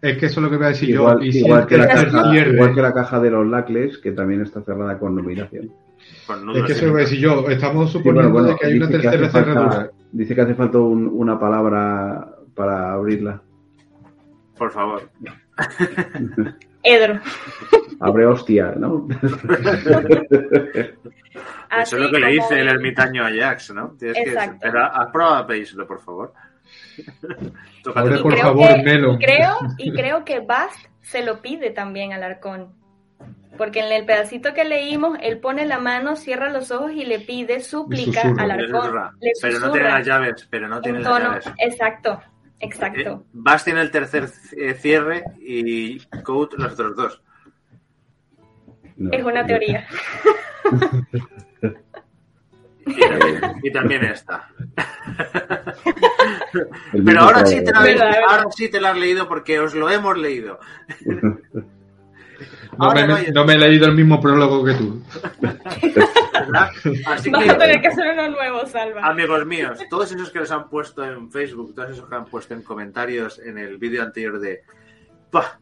Speaker 3: Es que eso es lo que voy a decir
Speaker 5: Igual,
Speaker 3: yo. Y
Speaker 5: igual que la caja, igual que la caja de los Lacles, que también está cerrada con nominación.
Speaker 2: Con
Speaker 3: Es que eso lo voy a decir yo. Estamos suponiendo
Speaker 5: bueno, bueno,
Speaker 3: que hay una
Speaker 5: dice que
Speaker 3: tercera
Speaker 5: hace falta-
Speaker 3: cerradura.
Speaker 5: Dice que hace falta un- una palabra para abrirla.
Speaker 2: Por favor.
Speaker 4: Edro.
Speaker 5: Abre hostia, ¿no?
Speaker 2: Eso es lo que le dice el ermitaño a Jax, ¿no? Tienes
Speaker 4: Exacto.
Speaker 2: que... Pero haz prueba a pedírselo, por favor. El
Speaker 3: por favor,
Speaker 4: que-
Speaker 3: Melo.
Speaker 4: Creo, y creo que Bast se lo pide también al arcón. Porque en el pedacito que leímos, él pone la mano, cierra los ojos y le pide súplica al
Speaker 2: Le
Speaker 4: arcón.
Speaker 2: susurra.
Speaker 4: Le
Speaker 2: Pero no tiene las llaves, pero no tiene
Speaker 4: en
Speaker 2: las
Speaker 4: tono.
Speaker 2: llaves.
Speaker 4: Exacto,
Speaker 2: Eh,
Speaker 4: exacto.
Speaker 2: Bass tiene el tercer eh, cierre y Code los otros dos.
Speaker 5: No,
Speaker 4: Es una teoría.
Speaker 2: Y también, y también esta. Pero ahora sí, te la habéis- ahora sí te la has leído porque os lo hemos leído.
Speaker 3: No me,
Speaker 2: no hay-
Speaker 3: no me he leído el mismo prólogo que tú.
Speaker 2: Así
Speaker 4: Vas a
Speaker 2: que,
Speaker 4: tener que hacer uno nuevo, Salva.
Speaker 2: amigos míos, todos esos que os han puesto en Facebook, todos esos que han puesto en comentarios en el vídeo anterior de "Pah,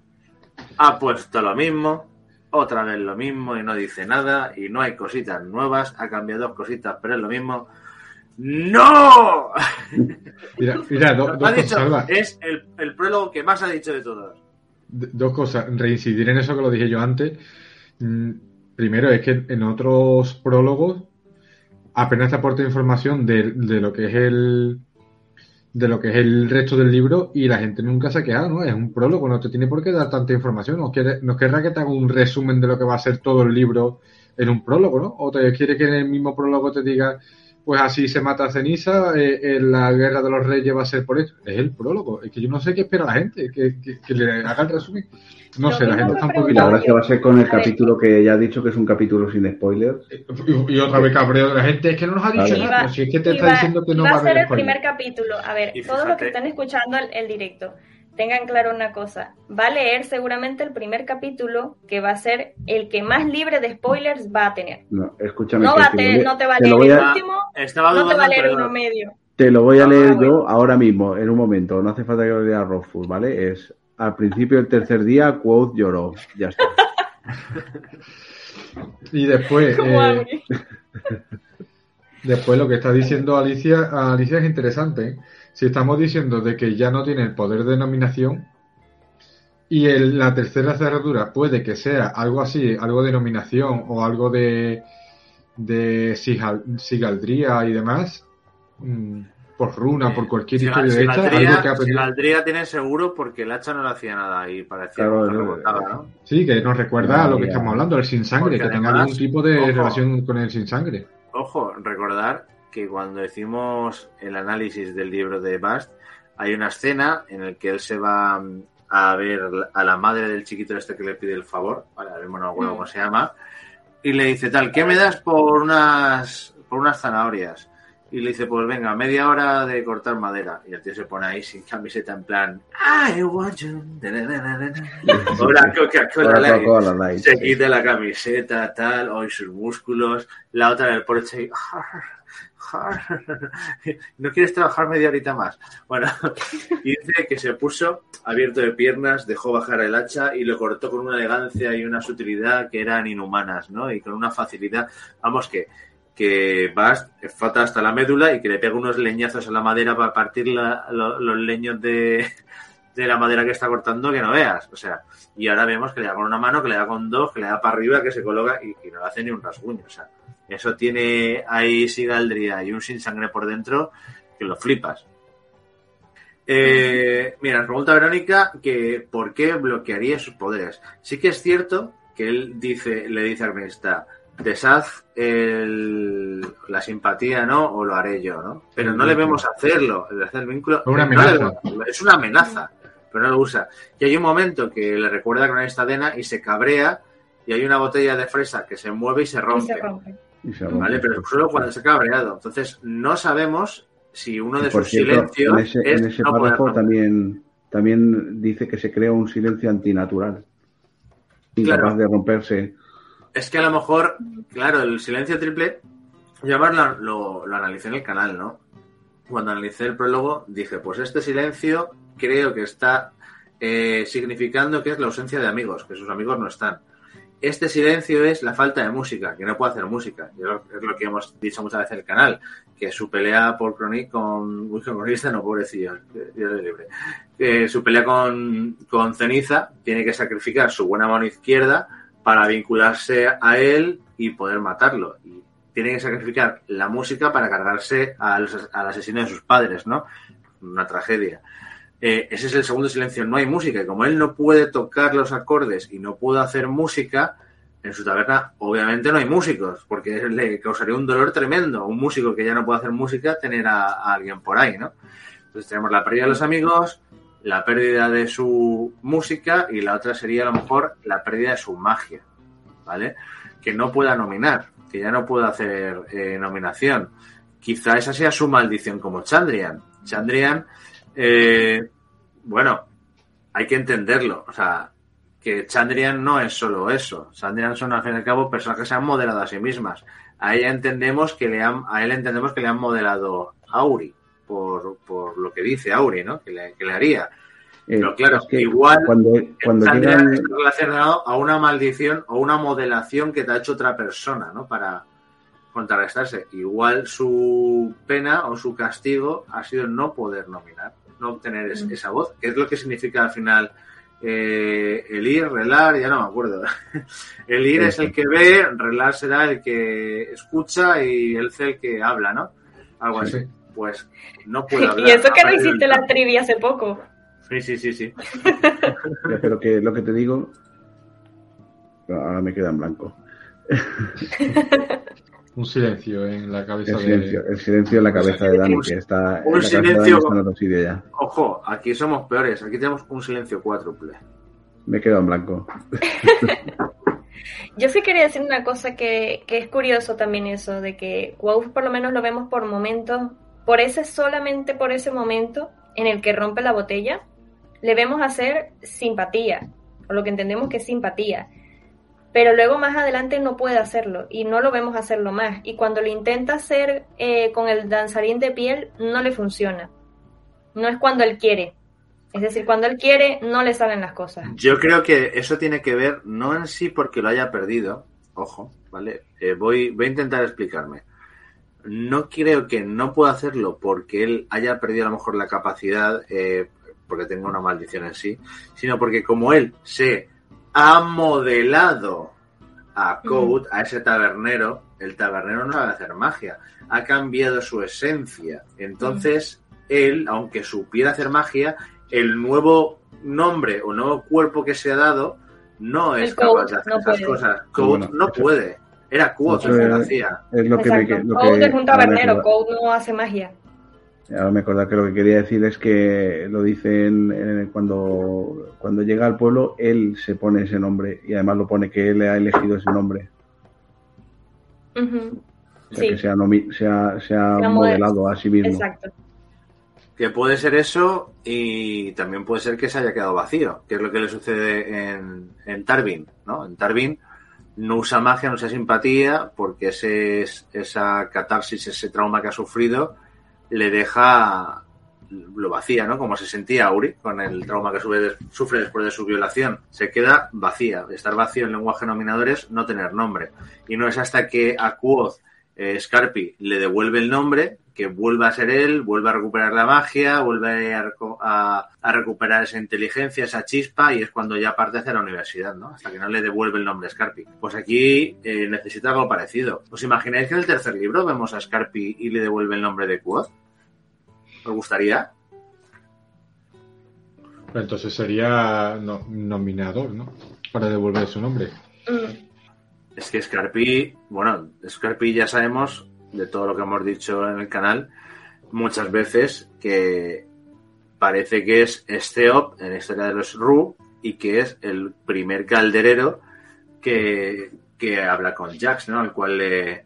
Speaker 2: ha puesto lo mismo, otra vez lo mismo y no dice nada y no hay cositas nuevas, ha cambiado dos cositas, pero es lo mismo. ¡No!
Speaker 3: Mira, mira do-
Speaker 2: Ha
Speaker 3: dos cosas,
Speaker 2: dicho, es el, el prólogo que más ha dicho de todos.
Speaker 3: D- Dos cosas. Reincidir en eso que lo dije yo antes. Mm, Primero es que en otros prólogos apenas te aporta información de, de lo que es el de lo que es el resto del libro y la gente nunca se ha quedado, ¿no? Es un prólogo, no te tiene por qué dar tanta información. No, quiere, no querrá que te haga un resumen de lo que va a ser todo el libro en un prólogo, ¿no? O te quiere que en el mismo prólogo te diga, pues así se mata a ceniza, eh, en la guerra de los reyes va a ser por eso. Es el prólogo. Es que yo no sé qué espera la gente, que, que- que le haga el resumen. No sé, la gente está un
Speaker 5: Y la
Speaker 3: poquito...
Speaker 5: gracia va a ser con el capítulo que ya ha dicho que es un capítulo sin spoilers.
Speaker 3: Y, y otra vez cabreo de la gente, es que no nos ha dicho
Speaker 5: Vale.
Speaker 3: nada.
Speaker 4: Iba-
Speaker 3: si es que te está diciendo que no va a
Speaker 4: a ser el primer capítulo. A ver, todos los que están escuchando el, el directo, tengan claro una cosa. Va a leer seguramente el primer capítulo, que va a ser el que más libre de spoilers va a tener.
Speaker 5: No, escúchame.
Speaker 4: No, va a
Speaker 5: te
Speaker 4: no te va a leer el último,
Speaker 2: Estaba
Speaker 4: no te va a leer uno medio.
Speaker 5: Te lo voy a leer yo ahora mismo, en un momento. No hace falta que lo lea Rothfuss, ¿vale? Es al principio del tercer día, quote lloró. Ya está.
Speaker 3: Y después,
Speaker 4: Como
Speaker 3: eh, después lo que está diciendo Alicia, Alicia es interesante. ¿eh? Si estamos diciendo de que ya no tiene el poder de nominación y el- la tercera cerradura puede que sea algo así, algo de nominación o algo de, de sigal- sigaldría y demás, mm, por runa, por cualquier
Speaker 2: Sigal-
Speaker 3: historia de esta, algo que aprendido.
Speaker 2: Sigaldría tiene seguro porque el hacha no le hacía nada y parecía
Speaker 5: Claro,
Speaker 2: que
Speaker 5: no,
Speaker 2: ¿no?
Speaker 3: Sí, que nos recuerda a lo que estamos hablando, el sin sangre,
Speaker 2: Porque
Speaker 3: que tenga algún tipo de
Speaker 2: ojo.
Speaker 3: relación con el sin sangre.
Speaker 2: Ojo, recordar que cuando hicimos el análisis del libro de Bast, hay una escena en la que él se va mm, a ver a la madre del chiquito este que le pide el favor, vale, ahora mismo no me acuerdo cómo se llama, y le dice tal, ¿qué me das por unas, por unas zanahorias? Y le dice, pues venga, media hora de cortar madera. Y el tío se pone ahí sin camiseta en plan, I want you. Hola, Coca-Cola Se quita la camiseta, tal, hoy sus músculos, la otra en el porche ¿No quieres trabajar media horita más? Bueno, y dice que se puso abierto de piernas, dejó bajar el hacha y lo cortó con una elegancia y una sutilidad que eran inhumanas, ¿no? Y con una facilidad, vamos, que, que Bast falta hasta la médula y que le pega unos leñazos a la madera para partir los leños de, de la madera que está cortando que no veas. O sea, y ahora vemos que le da con una mano, que le da con dos, que le da para arriba, que se coloca y, y no le hace ni un rasguño. O sea, eso tiene ahí sigaldría y un sin sangre por dentro que lo flipas. Eh, mira, nos pregunta Verónica que por qué bloquearía sus poderes. Sí que es cierto que él dice, le dice a Armista, deshaz el- la simpatía, ¿no? O lo haré yo, ¿no? Pero no le vemos hacerlo, el hacer el vínculo.
Speaker 3: Es una
Speaker 2: no le
Speaker 3: amenaza.
Speaker 2: vemos- es una amenaza, pero no lo usa. Y hay un momento que le recuerda con esta Dena y se cabrea y hay una botella de fresa que se mueve y se
Speaker 4: Y
Speaker 2: rompe.
Speaker 4: se rompe.
Speaker 5: Y se rompe.
Speaker 2: ¿Vale? Pero solo cuando se ha cabreado. Entonces, no sabemos si uno de sus
Speaker 5: cierto,
Speaker 2: silencios
Speaker 5: en ese,
Speaker 2: es
Speaker 5: en ese
Speaker 2: no poder
Speaker 5: párrafo también, también dice que se crea un silencio antinatural. Incapaz
Speaker 2: Claro.
Speaker 5: de romperse.
Speaker 2: Es que a lo mejor, claro, el silencio triple, yo lo, lo, lo analicé en el canal, ¿no? Cuando analicé el prólogo, dije, pues este silencio creo que está eh, significando que es la ausencia de amigos, que sus amigos no están. Este silencio es la falta de música, que no puede hacer música. Es lo que hemos dicho muchas veces en el canal, que su pelea por Chronic con Wilson Cronista, no pobrecillo, Dios libre. Su pelea con, con Ceniza tiene que sacrificar su buena mano izquierda para vincularse a él y poder matarlo. Y tiene que sacrificar la música para cargarse al, al asesino de sus padres, ¿no? Una tragedia. Eh, ese es el segundo silencio, no hay música. Y como él no puede tocar los acordes y no puede hacer música, en su taberna obviamente no hay músicos, porque le causaría un dolor tremendo a un músico que ya no puede hacer música tener a, alguien por ahí, ¿no? Entonces tenemos la pérdida de los amigos, la pérdida de su música y la otra sería a lo mejor la pérdida de su magia, ¿vale? Que no pueda nominar, que ya no pueda hacer eh, nominación. Quizá esa sea su maldición como Chandrian. Chandrian eh, bueno, hay que entenderlo. O sea, que Chandrian no es solo eso. Chandrian son, al fin y al cabo, personas que se han modelado a sí mismas. A ella entendemos que le han, a él entendemos que le han modelado Auri, por, por lo que dice Auri, ¿no? Que le, que le haría. Eh, Pero claro, es que igual
Speaker 5: cuando, cuando
Speaker 2: Chandrian
Speaker 5: llegan...
Speaker 2: está relacionado a una maldición o una modelación que te ha hecho otra persona, ¿no? Para contrarrestarse. Igual su pena o su castigo ha sido no poder nominar no obtener es, esa voz, que es lo que significa al final eh, el ir, relar, ya no me acuerdo. el ir es el que ve, relar será el que escucha y el C el que habla, ¿no? Algo así.
Speaker 3: Sí.
Speaker 2: Pues no puedo hablar.
Speaker 4: Y eso que no hiciste la trivia hace poco.
Speaker 2: Sí, sí, sí, sí.
Speaker 5: Pero que lo que te digo, ahora me queda en blanco.
Speaker 3: Un silencio en la cabeza
Speaker 5: El silencio,
Speaker 3: de.
Speaker 5: el silencio en la cabeza de Dani, que está en
Speaker 2: Un
Speaker 5: la cabeza de Dani
Speaker 2: silencio-
Speaker 5: está en otro ya.
Speaker 2: Ojo, aquí somos peores. Aquí tenemos un silencio cuádruple.
Speaker 5: Me quedo en blanco.
Speaker 4: Yo sí quería decir una cosa que, que es curioso también eso, de que Quoth por lo menos lo vemos por momentos, por ese solamente por ese momento en el que rompe la botella, le vemos hacer simpatía, o lo que entendemos que es simpatía. Pero luego más adelante no puede hacerlo y no lo vemos hacerlo más. Y cuando lo intenta hacer eh, con el danzarín de piel, no le funciona. No es cuando él quiere. Es decir, cuando él quiere, no le salen las cosas.
Speaker 2: Yo creo que eso tiene que ver no en sí porque lo haya perdido, ojo, ¿vale? Eh, voy, voy a intentar explicarme. No creo que no pueda hacerlo porque él haya perdido a lo mejor la capacidad, eh, porque tenga una maldición en sí, sino porque como él se ha modelado a Code, a ese tabernero, el tabernero no sabe hacer magia, ha cambiado su esencia. Entonces, él, aunque supiera hacer magia, el nuevo nombre o nuevo cuerpo que se ha dado no es
Speaker 4: El
Speaker 2: capaz de hacer
Speaker 4: no
Speaker 2: esas
Speaker 4: puede.
Speaker 2: cosas. Code
Speaker 5: Bueno,
Speaker 2: no
Speaker 5: eso-
Speaker 2: puede. Era Quote el que lo hacía.
Speaker 5: Es lo que me,
Speaker 4: Exacto.
Speaker 5: lo
Speaker 4: Code
Speaker 5: que-
Speaker 4: es un tabernero, Code no hace magia.
Speaker 5: Ahora me acuerdo que lo que quería decir es que lo dicen eh, cuando, cuando llega al pueblo, él se pone ese nombre y además lo pone que él ha elegido ese nombre.
Speaker 4: Ujú.
Speaker 5: O sea,
Speaker 4: Sí,
Speaker 5: que se ha, nomi- se ha- se ha modelado a sí mismo.
Speaker 4: exacto.
Speaker 2: Que puede ser eso y también puede ser que se haya quedado vacío, que es lo que le sucede en, en Tarvin, ¿no? En Tarvin no usa magia, no usa simpatía, porque ese, es- esa catarsis, ese trauma que ha sufrido, le deja lo vacía, ¿no? Como se sentía Auri con el trauma que sufre, después de su violación. Se queda vacía. Estar vacío en lenguaje nominador es no tener nombre. Y no es hasta que a Quoth eh, Scarpi le devuelve el nombre, que vuelve a ser él, vuelve a recuperar la magia, vuelve a recuperar esa inteligencia, esa chispa, y es cuando ya parte hacia la universidad, ¿no? Hasta que no le devuelve el nombre a Scarpi. Pues aquí eh, necesita algo parecido. ¿Os imagináis que en el tercer libro vemos a Scarpi y le devuelve el nombre de Quoth? ¿Os gustaría?
Speaker 3: Pero entonces sería no- nominador, ¿no? Para devolver su nombre.
Speaker 4: Mm.
Speaker 2: Es que Scarpi, bueno, Scarpi ya sabemos de todo lo que hemos dicho en el canal muchas veces que parece que es Esteop en la historia de los Ru y que es el primer calderero que, que habla con Jax, ¿no? Al cual le,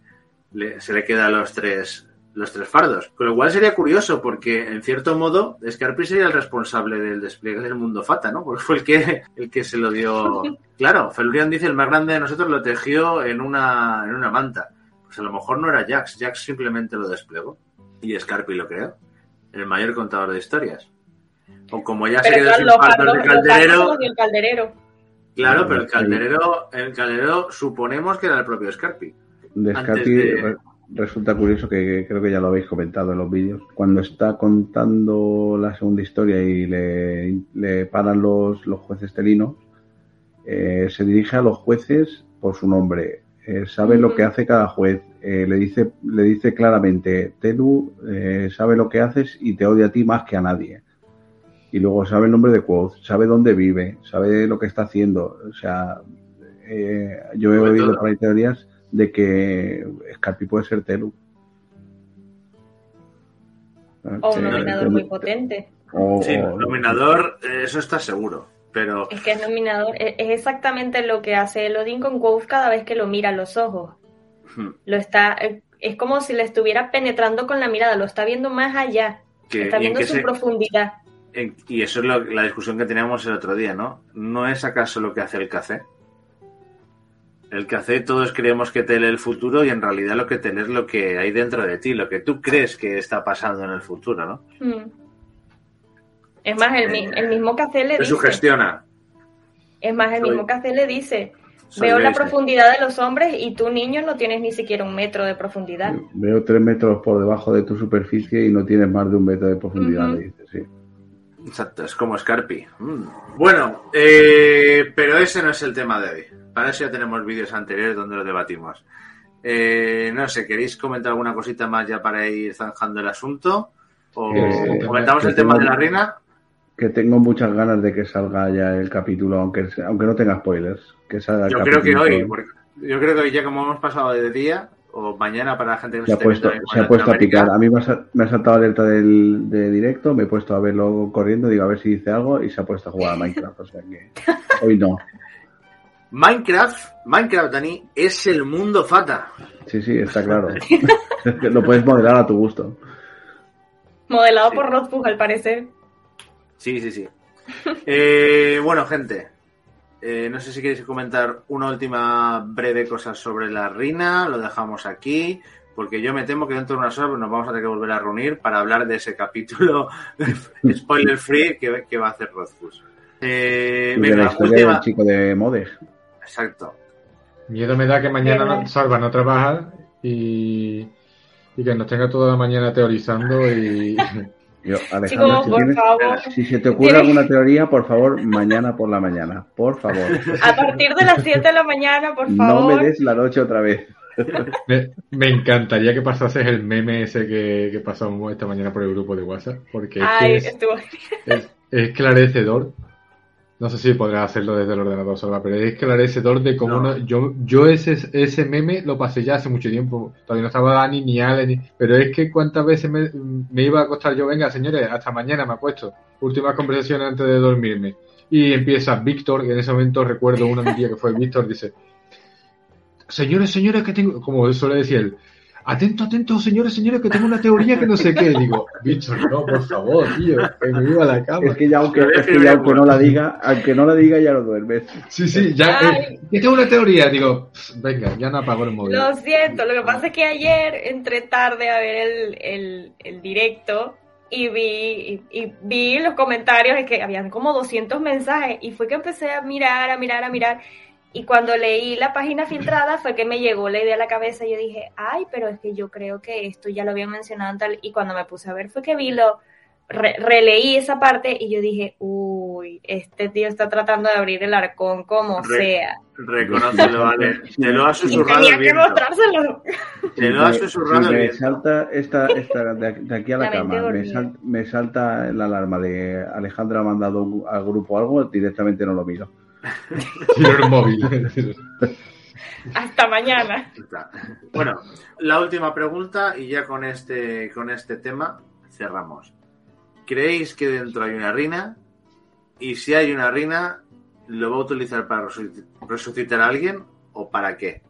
Speaker 2: le- se le quedan los tres los tres fardos. Con lo cual sería curioso porque en cierto modo Scarpi sería el responsable del despliegue del mundo Fata, ¿no? Porque fue el que el que se lo dio. Claro, Felurian dice el más grande de nosotros lo tejió en una en una manta. Pues a lo mejor no era Jax, Jax simplemente lo desplegó y Scarpi lo creó. El mayor contador de historias. O como ya se quedó sin fardos de calderero,
Speaker 4: del calderero.
Speaker 2: Claro, pero el calderero, el calderero suponemos que era el propio Scarpi.
Speaker 5: De Scarpi de... resulta curioso que creo que ya lo habéis comentado en los vídeos. Cuando está contando la segunda historia y le, le paran los, los jueces telinos, eh, se dirige a los jueces por su nombre. Eh, sabe lo que hace cada juez. Eh, le, dice, le dice claramente, Telu eh, sabe lo que haces y te odia a ti más que a nadie y luego sabe el nombre de Quoth, sabe dónde vive, sabe lo que está haciendo. O sea, eh, yo he oído por ahí teorías de que Scarpi puede ser Telu.
Speaker 4: O un nominador muy potente.
Speaker 2: sí, un nominador, eso está seguro. Pero...
Speaker 4: Es que el nominador es, exactamente lo que hace Elodin con Quoth cada vez que lo mira a los ojos. Hmm. Lo está, es como si le estuviera penetrando con la mirada, lo está viendo más allá, está viendo su profundidad
Speaker 2: y eso es la discusión que teníamos el otro día, ¿no? ¿No es acaso lo que hace el café? El café todos creemos que te lee el futuro y en realidad lo que te es lo que hay dentro de ti, lo que tú crees que está pasando en el futuro, ¿no? Hmm.
Speaker 4: Es más, el, el, mismo le dice...
Speaker 2: sugestiona.
Speaker 4: Es más, el mismo café le dice... Veo la profundidad de los hombres y tú, niño, no tienes ni siquiera un metro de profundidad.
Speaker 5: Veo tres metros por debajo de tu superficie y no tienes más de un metro de profundidad, le dice, sí.
Speaker 2: Exacto, es como Scarpi. Mm. Bueno, eh, pero ese no es el tema de hoy. Para eso ya tenemos vídeos anteriores donde lo debatimos. Eh, no sé, ¿queréis comentar alguna cosita más ya para ir zanjando el asunto? ¿O comentamos el tema de la reina?
Speaker 5: Que tengo muchas ganas de que salga ya el capítulo, aunque, aunque no tenga spoilers. Que salga
Speaker 2: yo creo que hoy, yo creo que hoy ya como hemos pasado de día, o mañana para la gente que
Speaker 5: se, ha puesto, se ha puesto a picar. A mí me ha, saltado alerta del, de directo, me he puesto a verlo corriendo, digo a ver si dice algo y se ha puesto a jugar a Minecraft. o sea que hoy no.
Speaker 2: Minecraft, Minecraft, Dani, es el mundo fata.
Speaker 5: Sí, sí, está claro. Lo puedes modelar a tu gusto.
Speaker 4: Modelado por Rothfuss, al parecer.
Speaker 2: Sí, sí, sí. Eh, bueno, gente, eh, no sé si queréis comentar una última breve cosa sobre la Rina, lo dejamos aquí, porque yo me temo que dentro de unas horas nos vamos a tener que volver a reunir para hablar de ese capítulo spoiler free que, va a hacer Rothfuss.
Speaker 5: Eh, venga, la última... del chico de Mode.
Speaker 2: Exacto.
Speaker 3: Miedo me da que mañana Salva no trabaja y, y que nos tenga toda la mañana teorizando y,
Speaker 5: si, se te ocurre alguna teoría, por favor, mañana por la mañana, por favor.
Speaker 4: A partir de las 7 de la mañana, por favor.
Speaker 5: No me des la noche otra vez.
Speaker 3: Me, encantaría que pasases el meme ese que, que, pasamos esta mañana por el grupo de WhatsApp, porque es, es, esclarecedor no sé si podrás hacerlo desde el ordenador solo, pero es esclarecedor de cómo yo, yo ese, ese meme lo pasé ya hace mucho tiempo. Todavía no estaba Dani ni Ale, pero es que cuántas veces me, me, iba a acostar yo, venga señores, hasta mañana me acuesto. Últimas conversaciones antes de dormirme. Y empieza Víctor, que en ese momento recuerdo una mi que fue Víctor, dice, señores, señores, que tengo, como suele decir él, atento, atento, señores, señores, que tengo una teoría que no sé qué. Digo, bicho, no, por favor, tío, que me iba a la cama.
Speaker 5: Es que ya aunque, es que ya aunque no la diga, aunque no la diga, ya lo duermes.
Speaker 3: Sí, sí, ya, eh, tengo una teoría. Digo, venga, ya no apago el móvil.
Speaker 4: Lo siento, lo que pasa es que ayer entré tarde a ver el, el, el directo y vi, y, vi los comentarios de que habían como 200 mensajes y fue que empecé a mirar, a mirar, a mirar y cuando leí la página filtrada fue que me llegó la idea a la cabeza y yo dije, ay, pero es que yo creo que esto ya lo había mencionado tal. Y cuando me puse a ver fue que vi lo, releí esa parte y yo dije, uy, este tío está tratando de abrir el arcón como sea.
Speaker 2: Reconócelo, vale. Te lo ha susurrado
Speaker 4: tenía que mostrárselo.
Speaker 2: Te lo ha susurrado
Speaker 5: Me salta esta, esta de, aquí a la, cama, me, me, salta la alarma de Alejandra ha mandado al grupo algo, directamente no lo miro.
Speaker 3: Móvil.
Speaker 4: Hasta mañana.
Speaker 2: Bueno, la última pregunta y ya con este, con este tema cerramos. ¿Creéis que dentro hay una rina? Y si hay una rina, ¿lo va a utilizar para resucitar a alguien o para qué?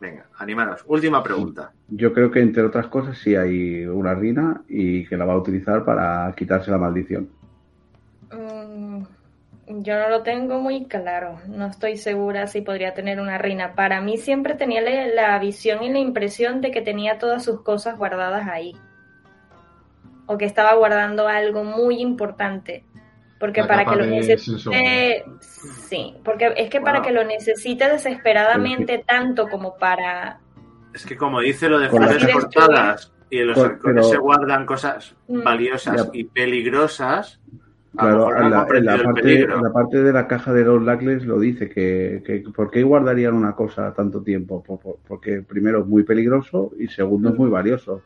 Speaker 2: Venga, animaros. Última pregunta.
Speaker 5: Yo creo que entre otras cosas sí hay una rina y que la va a utilizar para quitarse la maldición.
Speaker 4: Yo no lo tengo muy claro, no estoy segura si podría tener una reina. Para mí siempre tenía la, visión y la impresión de que tenía todas sus cosas guardadas ahí. O que estaba guardando algo muy importante. Porque
Speaker 3: La
Speaker 4: para que lo necesite, sí, porque es que para que lo necesite desesperadamente tanto como para
Speaker 2: Es que como dice lo de flores cortadas y en los
Speaker 5: Con-
Speaker 2: arcones
Speaker 5: pero-
Speaker 2: se guardan cosas
Speaker 4: Mm.
Speaker 2: valiosas
Speaker 5: Ya.
Speaker 2: y peligrosas,
Speaker 5: Claro,
Speaker 2: mejor no
Speaker 5: en
Speaker 2: han
Speaker 5: la, en la parte,
Speaker 2: peligro.
Speaker 5: en la parte de la caja de los Lacles lo dice, que, que ¿por qué guardarían una cosa tanto tiempo? Por- por- porque primero es muy peligroso y segundo es muy valioso,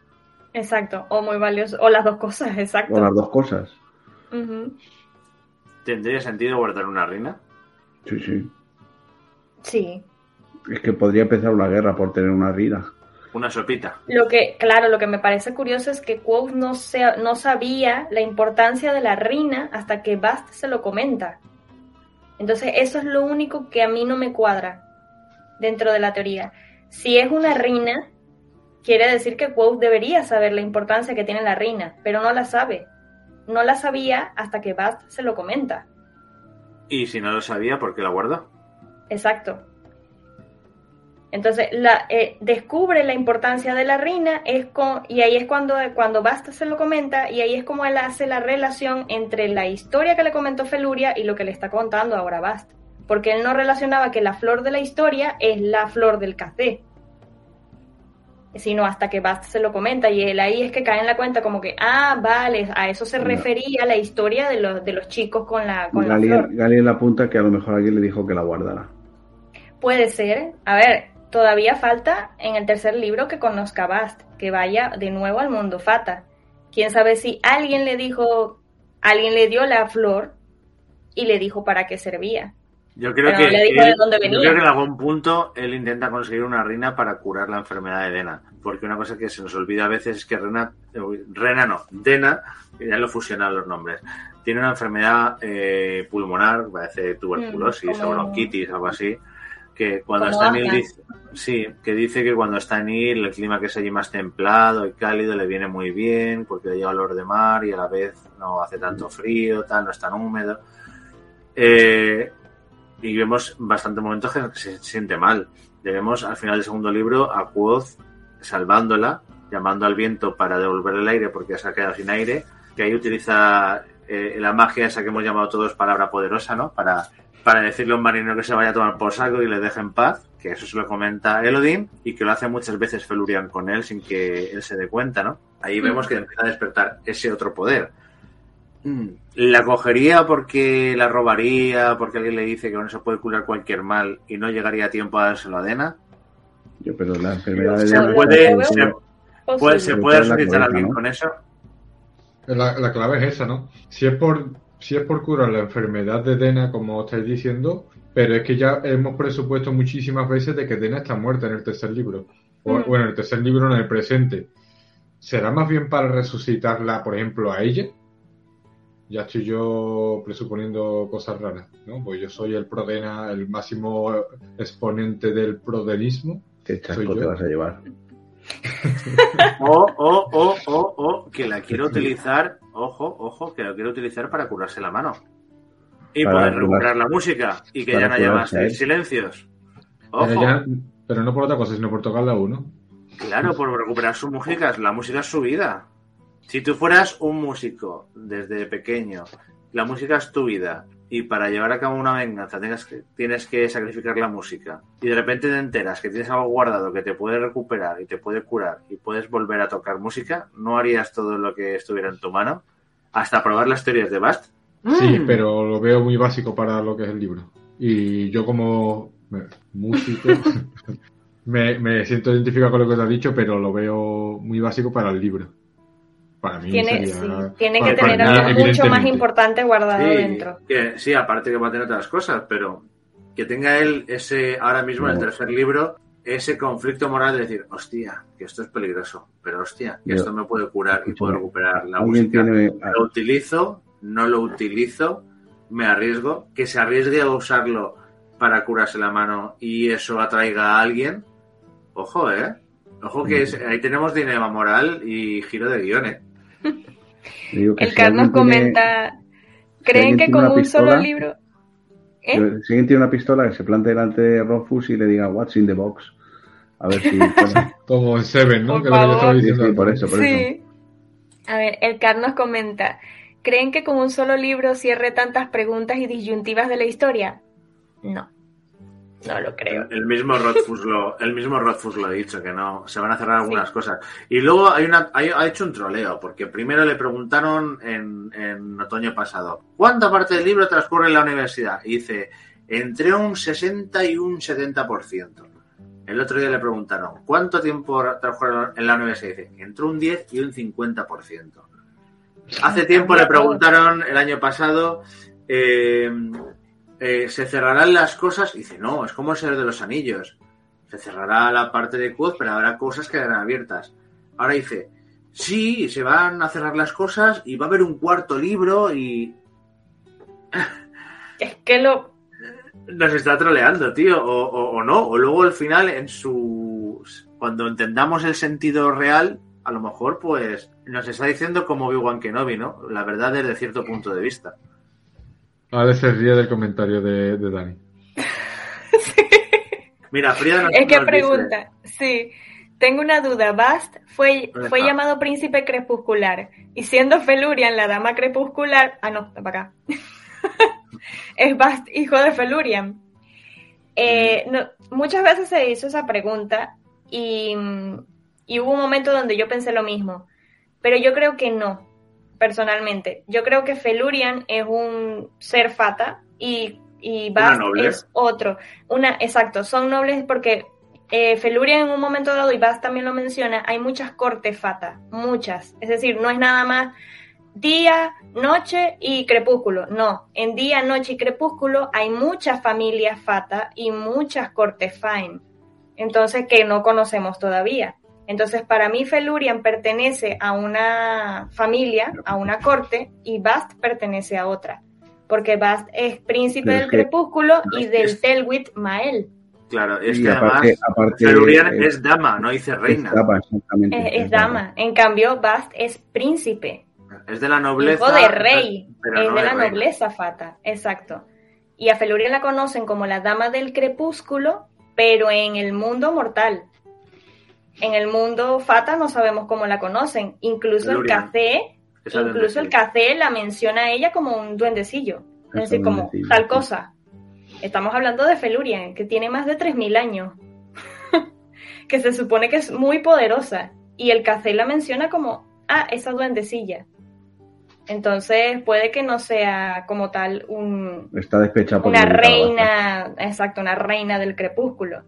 Speaker 4: exacto, o muy valioso, o las dos cosas, exacto.
Speaker 5: o las dos cosas.
Speaker 2: ¿Tendría sentido guardar una reina?
Speaker 5: Sí, sí.
Speaker 4: Sí.
Speaker 5: Es que podría empezar una guerra por tener una rira.
Speaker 2: Una sopita.
Speaker 4: Lo que, claro, lo que me parece curioso es que Quoth no, se- no sabía la importancia de la reina hasta que Bast se lo comenta. Entonces, eso es lo único que a mí no me cuadra dentro de la teoría. Si es una reina, quiere decir que Quoth debería saber la importancia que tiene la reina, pero no la sabe. No la sabía hasta que Bast se lo comenta.
Speaker 2: Y si no lo sabía, ¿por qué la guardó?
Speaker 4: Exacto. Entonces, la, eh, descubre la importancia de la reina es con, y ahí es cuando, cuando Basta se lo comenta y ahí es como él hace la relación entre la historia que le comentó Feluria y lo que le está contando ahora Bast. Porque él no relacionaba que la flor de la historia es la flor del café. Sino hasta que Bast se lo comenta y él ahí es que cae en la cuenta como que, ah, vale, a eso se refería la historia de los, de los chicos con la, con la
Speaker 5: Galien,
Speaker 4: flor.
Speaker 5: Galien apunta que a lo mejor alguien le dijo que la guardara.
Speaker 4: Puede ser. A ver, todavía falta en el tercer libro que conozca a Bast, que vaya de nuevo al mundo Fata. Quién sabe si alguien le dijo, alguien le dio la flor y le dijo para qué servía.
Speaker 2: Yo creo
Speaker 4: Pero
Speaker 2: que
Speaker 4: no le dijo de dónde
Speaker 2: yo
Speaker 4: venía.
Speaker 2: creo que en algún punto él intenta conseguir una reina para curar la enfermedad de Dena. Porque una cosa que se nos olvida a veces es que Rena, Rena no, Dena, ya lo fusionan los nombres, tiene una enfermedad eh, pulmonar, parece tuberculosis
Speaker 4: Mm, como-
Speaker 2: o bronquitis, algo así, que cuando
Speaker 4: Como
Speaker 2: está en il
Speaker 4: Aja.
Speaker 2: dice, sí, que dice que cuando está en il el clima que es allí más templado y cálido le viene muy bien porque le lleva olor de mar y a la vez no hace tanto frío, tal, no es tan húmedo. Eh, y vemos bastantes momentos que se siente mal. Le vemos al final del segundo libro a Quoth salvándola, llamando al viento para devolverle el aire porque se ha quedado sin aire, que ahí utiliza eh, la magia esa que hemos llamado todos palabra poderosa, ¿no? Para, para decirle a un marinero que se vaya a tomar por saco y le deje en paz, que eso se lo comenta Elodin y que lo hace muchas veces Felurian con él sin que él se dé cuenta, ¿no? Ahí vemos que empieza a despertar ese otro poder. Mm, ¿La cogería porque la robaría, porque alguien le dice que con eso puede curar cualquier mal y no llegaría a tiempo a dárselo a Dena?
Speaker 5: Yo, pero la enfermedad
Speaker 2: Se
Speaker 5: de Dena-
Speaker 2: puede,
Speaker 4: lo
Speaker 2: se, puede, se puede
Speaker 5: la
Speaker 2: resucitar a alguien
Speaker 5: ¿no?
Speaker 2: con eso.
Speaker 3: La, la clave es esa, ¿no? Si es por si es por curar la enfermedad de Dena, como estáis diciendo, pero es que ya hemos presupuesto muchísimas veces de que Dena está muerta en el tercer libro. O,
Speaker 4: Mm.
Speaker 3: Bueno, en el tercer libro, en el presente. ¿Será más bien para resucitarla, por ejemplo, a ella? Ya estoy yo presuponiendo cosas raras, ¿no? Pues yo soy el prodena, el máximo exponente del prodenismo.
Speaker 5: ¿Qué chasco
Speaker 3: Soy
Speaker 5: te vas a llevar?
Speaker 2: O, o, o, o, o, que la quiero utilizar, ojo, ojo, que la quiero utilizar para curarse la mano. Y
Speaker 5: Para
Speaker 2: poder
Speaker 5: curar-
Speaker 2: recuperar la música y que ya no haya más
Speaker 5: él.
Speaker 2: silencios.
Speaker 3: Pero,
Speaker 2: Ojo,
Speaker 3: ya- pero no por otra cosa, sino por tocarla uno.
Speaker 2: claro, por recuperar su música, la música es su vida. Si tú fueras un músico desde pequeño, la música es tu vida, y para llevar a cabo una venganza tienes que, tienes que sacrificar la música, y de repente te enteras que tienes algo guardado que te puede recuperar y te puede curar y puedes volver a tocar música, ¿no harías todo lo que estuviera en tu mano? Hasta probar las teorías de Bast.
Speaker 3: Sí,
Speaker 2: Mm.
Speaker 3: pero lo veo muy básico para lo que es el libro. Y yo como músico me, me siento identificado con lo que te has dicho, pero lo veo muy básico para el libro. Para mí
Speaker 4: Tiene,
Speaker 3: sería-
Speaker 4: sí, tiene
Speaker 3: para-
Speaker 4: que
Speaker 3: para
Speaker 4: tener algo mucho más importante guardado
Speaker 2: Sí,
Speaker 4: dentro.
Speaker 2: que- sí, aparte que va a tener otras cosas, pero que tenga él ese, ahora mismo en el tercer libro, ese conflicto moral de decir, hostia, que esto es peligroso, pero hostia, que
Speaker 5: Yo-
Speaker 2: esto me puede curar y puedo recuperar la música.
Speaker 5: tiene...
Speaker 2: Lo utilizo, no lo utilizo, me arriesgo, que se arriesgue a usarlo para curarse la mano y eso atraiga a alguien. Ojo, eh. Ojo que es- ahí tenemos dilema moral y giro de guion, eh.
Speaker 5: Digo que
Speaker 4: El
Speaker 5: si tiene-
Speaker 4: comenta,
Speaker 5: si
Speaker 4: ¿creen que con un solo libro? ¿Eh?
Speaker 5: Si alguien tiene una pistola que se plante delante de Rofus y le diga What's in the box. A ver si...
Speaker 3: Como en Seven, ¿no?
Speaker 4: Por
Speaker 3: que lo que
Speaker 4: favor.
Speaker 3: estaba
Speaker 5: sí,
Speaker 3: diciendo
Speaker 5: sí, por eso, por eso.
Speaker 4: Sí. A ver, el Car nos comenta, ¿creen que con un solo libro cierre tantas preguntas y disyuntivas de la historia? No. No lo creo.
Speaker 2: El mismo Rothfuss lo, el mismo Rothfuss lo ha dicho, que no, se van a cerrar algunas cosas. Y luego hay una, hay, ha hecho un troleo, porque primero le preguntaron en, en otoño pasado, ¿cuánta parte del libro transcurre en la universidad? Y dice, entre un 60 y un 70%. El otro día le preguntaron, ¿cuánto tiempo transcurre en la universidad? Y dice, entre un 10 y un 50%. Hace tiempo le preguntaron el año pasado, eh, eh, ¿se cerrarán las cosas? Y dice, no, es como el Señor de los Anillos. Se cerrará la parte de Quoth, pero habrá cosas que quedarán abiertas. Ahora dice, sí, se van a cerrar las cosas y va a haber un cuarto libro y...
Speaker 4: Es que lo...
Speaker 2: Nos está troleando, tío, o, o, o no. O luego al final, en su... Cuando entendamos el sentido real, a lo mejor, pues, nos está diciendo como Obi-Wan Kenobi, ¿no? La verdad desde cierto punto de vista.
Speaker 3: Ahora se ríe del comentario de, de Dani.
Speaker 4: sí.
Speaker 2: Mira, Frida nos,
Speaker 4: Es que
Speaker 2: nos
Speaker 4: pregunta, sí. Tengo una duda. Bast fue,
Speaker 2: ¿Dónde
Speaker 4: fue llamado príncipe crepuscular. Y siendo Felurian la dama crepuscular. Ah, no, está para acá. es Bast hijo de Felurian. Eh, no- muchas veces se hizo esa pregunta y, y hubo un momento donde yo pensé lo mismo. Pero yo creo que no, personalmente. Yo creo que Felurian es un ser fata y, y Bast es otro. Una, exacto, son nobles porque eh, Felurian en un momento dado, y Bast también lo menciona, hay muchas cortes fata, muchas. Es decir, no es nada más día, noche y crepúsculo. No, en día, noche y crepúsculo hay muchas familias fata y muchas cortes fine. Entonces, que no conocemos todavía. Entonces, para mí, Felurian pertenece a una familia, a una corte, y Bast pertenece a otra. Porque Bast es príncipe
Speaker 5: Pero es
Speaker 4: del
Speaker 5: que-
Speaker 4: crepúsculo y del Telwit Mael.
Speaker 2: Claro, es
Speaker 5: Y
Speaker 2: que
Speaker 5: aparte-
Speaker 2: además
Speaker 5: aparte,
Speaker 2: Felurian
Speaker 5: eh,
Speaker 2: es dama, no dice reina.
Speaker 5: Es dama, exactamente.
Speaker 4: Es, es dama. En cambio, Bast es príncipe.
Speaker 2: Es de la nobleza.
Speaker 4: Hijo de rey.
Speaker 2: pero
Speaker 4: es
Speaker 2: no
Speaker 4: de la
Speaker 2: reina.
Speaker 4: nobleza fata. Exacto. Y a Felurian la conocen como la dama del crepúsculo, pero en el mundo mortal. En el mundo fata no sabemos cómo la conocen. Incluso el café, incluso el café la menciona a ella como un duendecillo. Es decir, como tal cosa. Estamos hablando de Felurian, que tiene más de 3.000 años. que se supone que es muy poderosa. Y el café la menciona como, ah, esa duendecilla. Entonces puede que no sea como tal un,
Speaker 5: Está
Speaker 4: una reina, exacto, una reina del crepúsculo.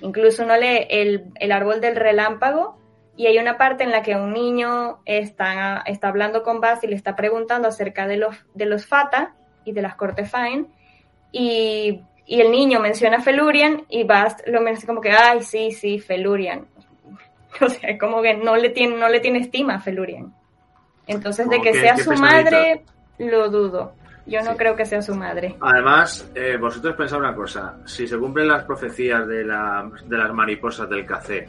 Speaker 4: Incluso uno lee el, el árbol del relámpago y hay una parte en la que un niño está, está hablando con Bast y le está preguntando acerca de los, de los Fata y de las cortes Fine y, y el niño menciona Felurian y Bast lo menciona como que, ay, sí, sí, Felurian. O sea, como que no le tiene, no le tiene estima a Felurian. Entonces, de que
Speaker 2: que-
Speaker 4: sea
Speaker 2: que
Speaker 4: su madre, lo dudo. Yo no
Speaker 2: Sí.
Speaker 4: creo que sea su madre.
Speaker 2: Además, eh, vosotros pensad una cosa: si se cumplen las profecías de, la, de las mariposas del café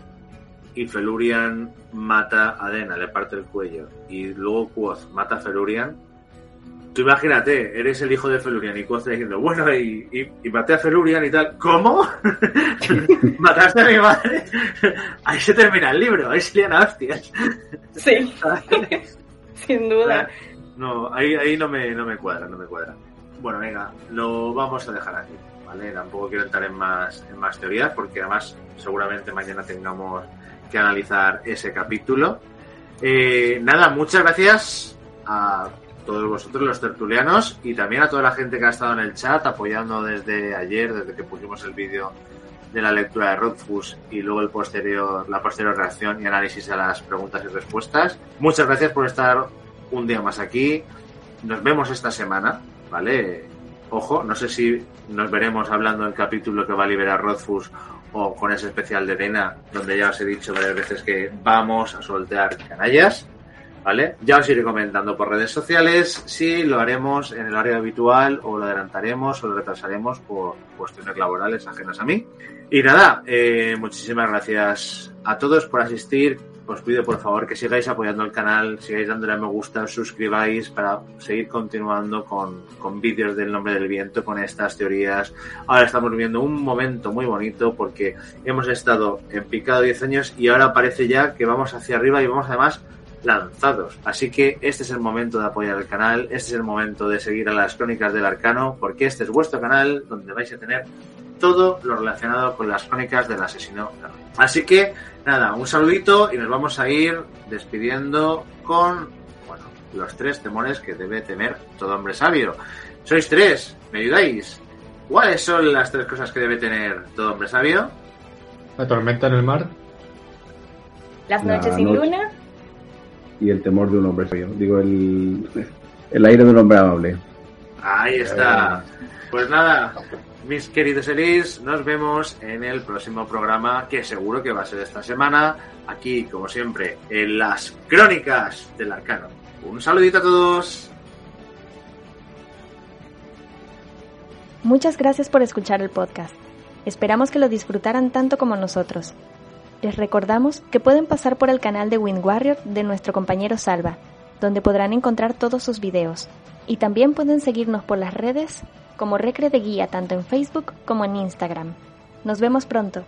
Speaker 2: y Felurian mata a Dena, le parte el cuello, y luego Quoth mata a Felurian, tú imagínate, eres el hijo de Felurian y Quoth está diciendo, bueno, y, y, y maté a Felurian y tal. ¿Cómo? ¿Mataste a mi madre? ahí se termina el libro, ahí se lían a hostias.
Speaker 4: Sí, sin duda.
Speaker 2: No, ahí, ahí no, me, no me cuadra, no me cuadra. Bueno, venga, lo vamos a dejar aquí, ¿vale? Tampoco quiero entrar en más, en más teorías porque además seguramente mañana tengamos que analizar ese capítulo. Eh, nada, muchas gracias a todos vosotros los tertulianos y también a toda la gente que ha estado en el chat apoyando desde ayer, desde que pusimos el vídeo de la lectura de Rothfuss y luego el posterior, la posterior reacción y análisis a las preguntas y respuestas. Muchas gracias por estar un día más aquí. Nos vemos esta semana, ¿vale? Ojo, no sé si nos veremos hablando del capítulo que va a liberar Rothfuss o con ese especial de Dena, donde ya os he dicho varias veces que vamos a soltear canallas, ¿vale? Ya os iré comentando por redes sociales si lo haremos en el horario habitual o lo adelantaremos o lo retrasaremos por cuestiones laborales ajenas a mí. Y nada, eh, muchísimas gracias a todos por asistir. Os pido por favor que sigáis apoyando el canal, sigáis dándole a me gusta, suscribáis para seguir continuando con, con vídeos del nombre del viento, con estas teorías. Ahora estamos viviendo un momento muy bonito porque hemos estado en picado 10 años y ahora parece ya que vamos hacia arriba y vamos además lanzados. Así que este es el momento de apoyar el canal, este es el momento de seguir a las crónicas del arcano, porque este es vuestro canal donde vais a tener todo lo relacionado con las crónicas del asesino. Así que nada, un saludito y nos vamos a ir despidiendo con bueno, los tres temores que debe tener todo hombre sabio. Sois tres, ¿me ayudáis? ¿Cuáles son las tres cosas que debe tener todo hombre sabio?
Speaker 3: La tormenta en el mar.
Speaker 6: Las
Speaker 5: La
Speaker 6: noches sin
Speaker 5: noche.
Speaker 6: luna.
Speaker 5: Y el temor de un hombre sabio. Digo, el, el aire de un hombre amable.
Speaker 2: Ahí está. Pues nada, mis queridos Elis, nos vemos en el próximo programa, que seguro que va a ser esta semana, aquí, como siempre, en las crónicas del arcano. Un saludito a todos.
Speaker 4: Muchas gracias por escuchar el podcast. Esperamos que lo disfrutaran tanto como nosotros. Les recordamos que pueden pasar por el canal de Wind Warrior de nuestro compañero Salva, donde podrán encontrar todos sus videos. Y también pueden seguirnos por las redes como Recre de Guía tanto en Facebook como en Instagram. Nos vemos pronto.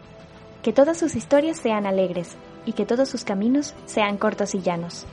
Speaker 4: Que todas sus historias sean alegres y que todos sus caminos sean cortos y llanos.